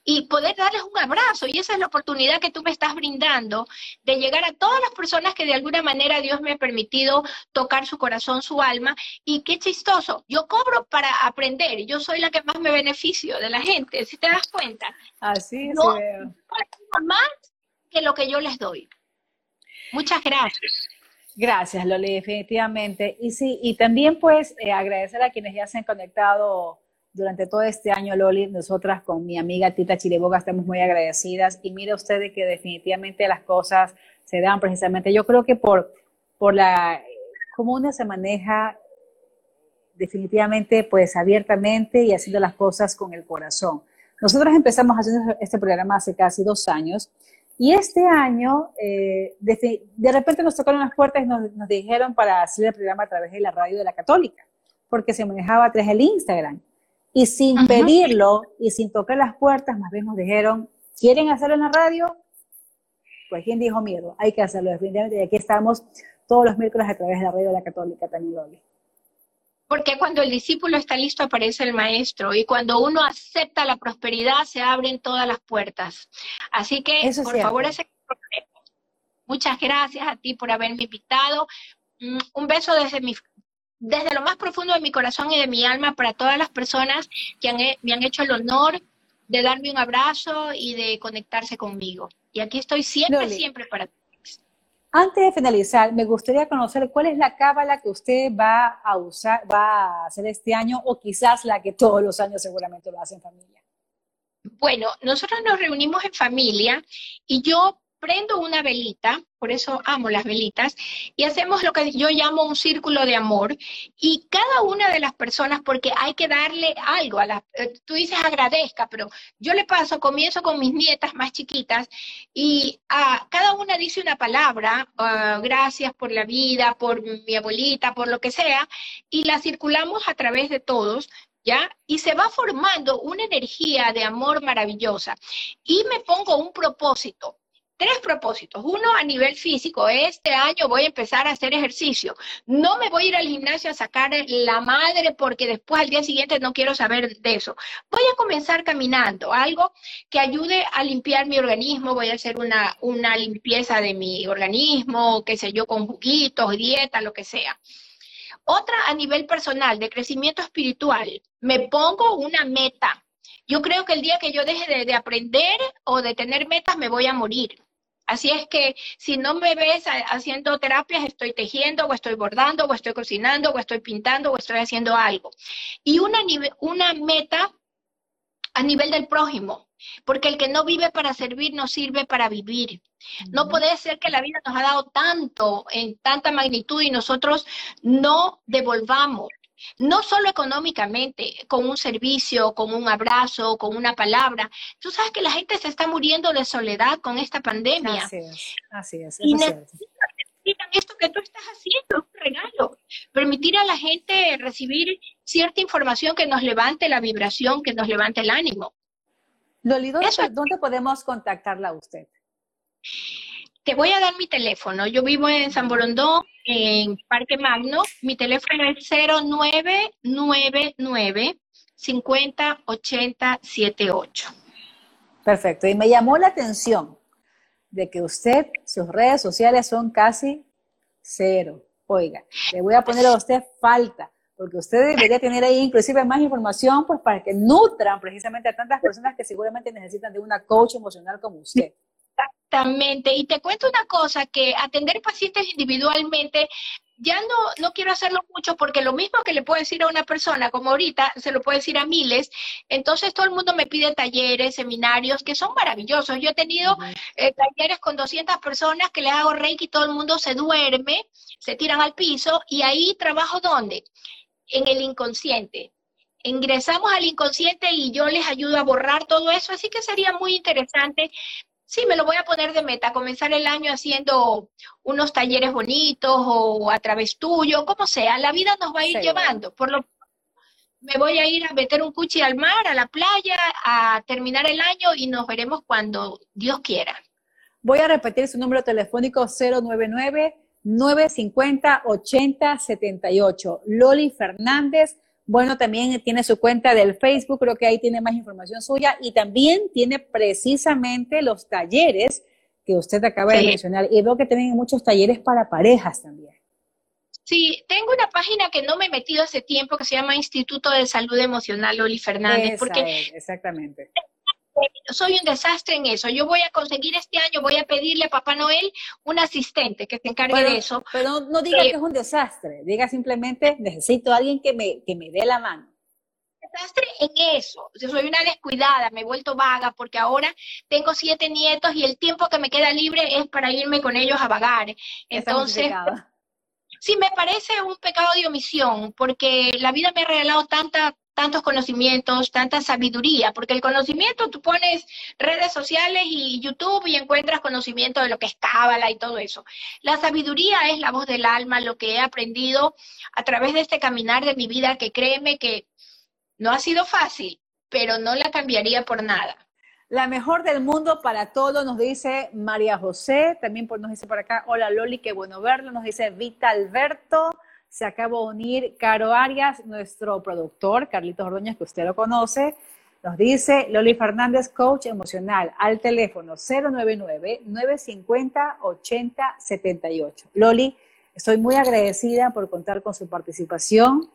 y poder darles un abrazo. Y esa es la oportunidad que tú me estás brindando de llegar a todas las personas que de alguna manera Dios me ha permitido tocar su corazón, su alma. Y qué chistoso, yo cobro para aprender, yo soy la que más me beneficio de la gente, si te das cuenta. Así es. No, más que lo que yo les doy. Muchas gracias. Gracias, Loli, definitivamente. Y sí, y también pues eh, agradecer a quienes ya se han conectado durante todo este año, Loli. Nosotras con mi amiga Tita Chiriboga estamos muy agradecidas. Y mire usted que definitivamente las cosas se dan precisamente. Yo creo que por, por la, cómo una se maneja definitivamente pues abiertamente y haciendo las cosas con el corazón. Nosotros empezamos haciendo este programa hace casi dos años y este año, eh, de, repente nos tocaron las puertas y nos, dijeron para hacer el programa a través de la radio de la Católica, porque se manejaba a través del Instagram. Y sin pedirlo y sin tocar las puertas, más bien nos dijeron, ¿quieren hacerlo en la radio? Pues ¿quién dijo miedo? Hay que hacerlo definitivamente. Y aquí estamos todos los miércoles a través de la radio de la Católica también, Loli. Porque cuando el discípulo está listo aparece el maestro y cuando uno acepta la prosperidad se abren todas las puertas. Así que, por favor, ese Muchas gracias a ti por haberme invitado. Mm, un beso desde mi desde lo más profundo de mi corazón y de mi alma para todas las personas que me han hecho el honor de darme un abrazo y de conectarse conmigo. Y aquí estoy siempre, siempre para ti. Antes de finalizar, me gustaría conocer cuál es la cábala que usted va a usar, va a hacer este año o quizás la que todos los años seguramente lo hace en familia. Bueno, nosotros nos reunimos en familia y yo prendo una velita, por eso amo las velitas, y hacemos lo que yo llamo un círculo de amor. Y cada una de las personas, porque hay que darle algo, a la, eh, tú dices agradezca, pero yo le paso, comienzo con mis nietas más chiquitas y a cada una dice una palabra, ah, gracias por la vida, por mi abuelita, por lo que sea, y la circulamos a través de todos. ¿Ya? Y se va formando una energía de amor maravillosa. Y me pongo un propósito tres propósitos. Uno a nivel físico, este año voy a empezar a hacer ejercicio. No me voy a ir al gimnasio a sacar la madre porque después al día siguiente no quiero saber de eso. Voy a comenzar caminando, algo que ayude a limpiar mi organismo. Voy a hacer una, una limpieza de mi organismo, qué sé yo, con juguitos, dieta, lo que sea. Otra a nivel personal, de crecimiento espiritual, me pongo una meta. Yo creo que el día que yo deje de, de aprender o de tener metas, me voy a morir. Así es que si no me ves haciendo terapias, estoy tejiendo o estoy bordando o estoy cocinando o estoy pintando o estoy haciendo algo. Y una, una meta a nivel del prójimo, porque el que no vive para servir no sirve para vivir. No puede ser que la vida nos ha dado tanto, en tanta magnitud y nosotros no devolvamos. No solo económicamente, con un servicio, con un abrazo, con una palabra. Tú sabes que la gente se está muriendo de soledad con esta pandemia. Así es, así es. Y necesitan esto que tú estás haciendo, un regalo. Permitir a la gente recibir cierta información que nos levante la vibración, que nos levante el ánimo. ¿dónde podemos contactarla a usted? Te voy a dar mi teléfono. Yo vivo en San Borondón, en Parque Magno. Mi teléfono es 0999 508078. Perfecto. Y me llamó la atención de que usted, sus redes sociales son casi cero. Oiga, le voy a poner a usted falta, porque usted debería tener ahí inclusive más información, pues para que nutran precisamente a tantas personas que seguramente necesitan de una coach emocional como usted. Exactamente. Y te cuento una cosa, que atender pacientes individualmente, ya no, no quiero hacerlo mucho porque lo mismo que le puedo decir a una persona, como ahorita, se lo puedo decir a miles. Entonces todo el mundo me pide talleres, seminarios, que son maravillosos. Yo he tenido eh, talleres con 200 personas que les hago reiki y todo el mundo se duerme, se tiran al piso y ahí trabajo ¿dónde? En el inconsciente ingresamos al inconsciente y yo les ayudo a borrar todo eso, así que sería muy interesante sí, me lo voy a poner de meta, comenzar el año haciendo unos talleres bonitos o a través tuyo, como sea, la vida nos va a ir llevando. Por lo me voy a ir a meter un cuchi al mar, a la playa, a terminar el año y nos veremos cuando Dios quiera. Voy a repetir su número telefónico 099 950 8078. Loli Fernández bueno, también tiene su cuenta del Facebook, creo que ahí tiene más información suya y también tiene precisamente los talleres que usted acaba de mencionar. Y veo que tienen muchos talleres para parejas también. Sí, tengo una página que no me he metido hace tiempo que se llama Instituto de Salud Emocional Oli Fernández. porque exactamente soy un desastre en eso. Yo voy a conseguir este año, voy a pedirle a Papá Noel un asistente que se encargue de eso. Pero no diga eh, que es un desastre, diga simplemente necesito a alguien que me, que me dé la mano. Desastre en eso. Yo soy una descuidada, me he vuelto vaga porque ahora tengo siete nietos y el tiempo que me queda libre es para irme con ellos a vagar. Entonces, sí, me parece un pecado de omisión porque la vida me ha regalado tanta tantos conocimientos, tanta sabiduría, porque el conocimiento tú pones redes sociales y YouTube y encuentras conocimiento de lo que es Cábala y todo eso. La sabiduría es la voz del alma, lo que he aprendido a través de este caminar de mi vida, que créeme que no ha sido fácil, pero no la cambiaría por nada. La mejor del mundo para todos, nos dice María José, también nos dice por acá, hola Loli, qué bueno verlo, nos dice Vita Alberto, se acaba de unir Caro Arias, nuestro productor, Carlitos Ordóñez, que usted lo conoce, nos dice Loli Fernández, coach emocional, al teléfono 099-950-8078. Loli, estoy muy agradecida por contar con su participación.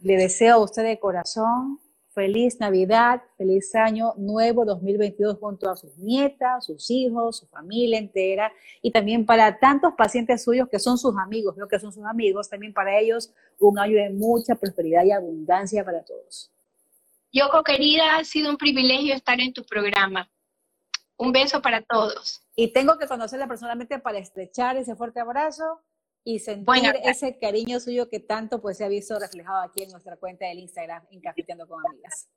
Le deseo a usted de corazón feliz Navidad, feliz año nuevo 2022 junto a sus nietas, sus hijos, su familia entera y también para tantos pacientes suyos que son sus amigos, lo que son sus amigos, también para ellos un año de mucha prosperidad y abundancia para todos. Yoko querida, ha sido un privilegio estar en tu programa. Un beso para todos. Y tengo que conocerla personalmente para estrechar ese fuerte abrazo y sentir ese cariño suyo que tanto pues se ha visto reflejado aquí en nuestra cuenta del Instagram, en Cafeteando con Amigas.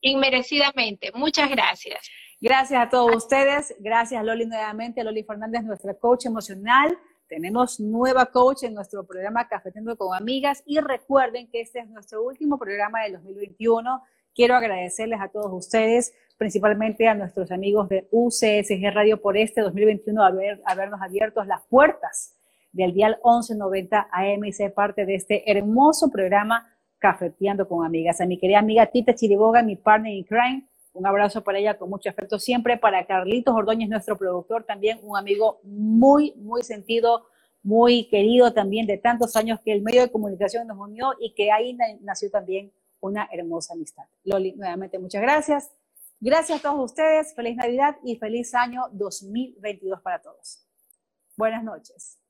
Inmerecidamente. Muchas gracias. Gracias a todos ustedes. Gracias Loli nuevamente. Loli Fernández, nuestra coach emocional. Tenemos nueva coach en nuestro programa Cafeteando con Amigas y recuerden que este es nuestro último programa del 2021. Quiero agradecerles a todos ustedes, principalmente a nuestros amigos de UCSG Radio por este 2021 haber, habernos abierto las puertas del dial 1190 AM y ser parte de este hermoso programa Cafeteando con Amigas. A mi querida amiga Tita Chiriboga, mi partner in crime, un abrazo para ella con mucho afecto siempre. Para Carlitos Ordóñez, nuestro productor, también un amigo muy, muy sentido, muy querido también de tantos años que el medio de comunicación nos unió y que ahí nació también una hermosa amistad. Loli, nuevamente muchas gracias. Gracias a todos ustedes, feliz Navidad y feliz año 2022 para todos. Buenas noches.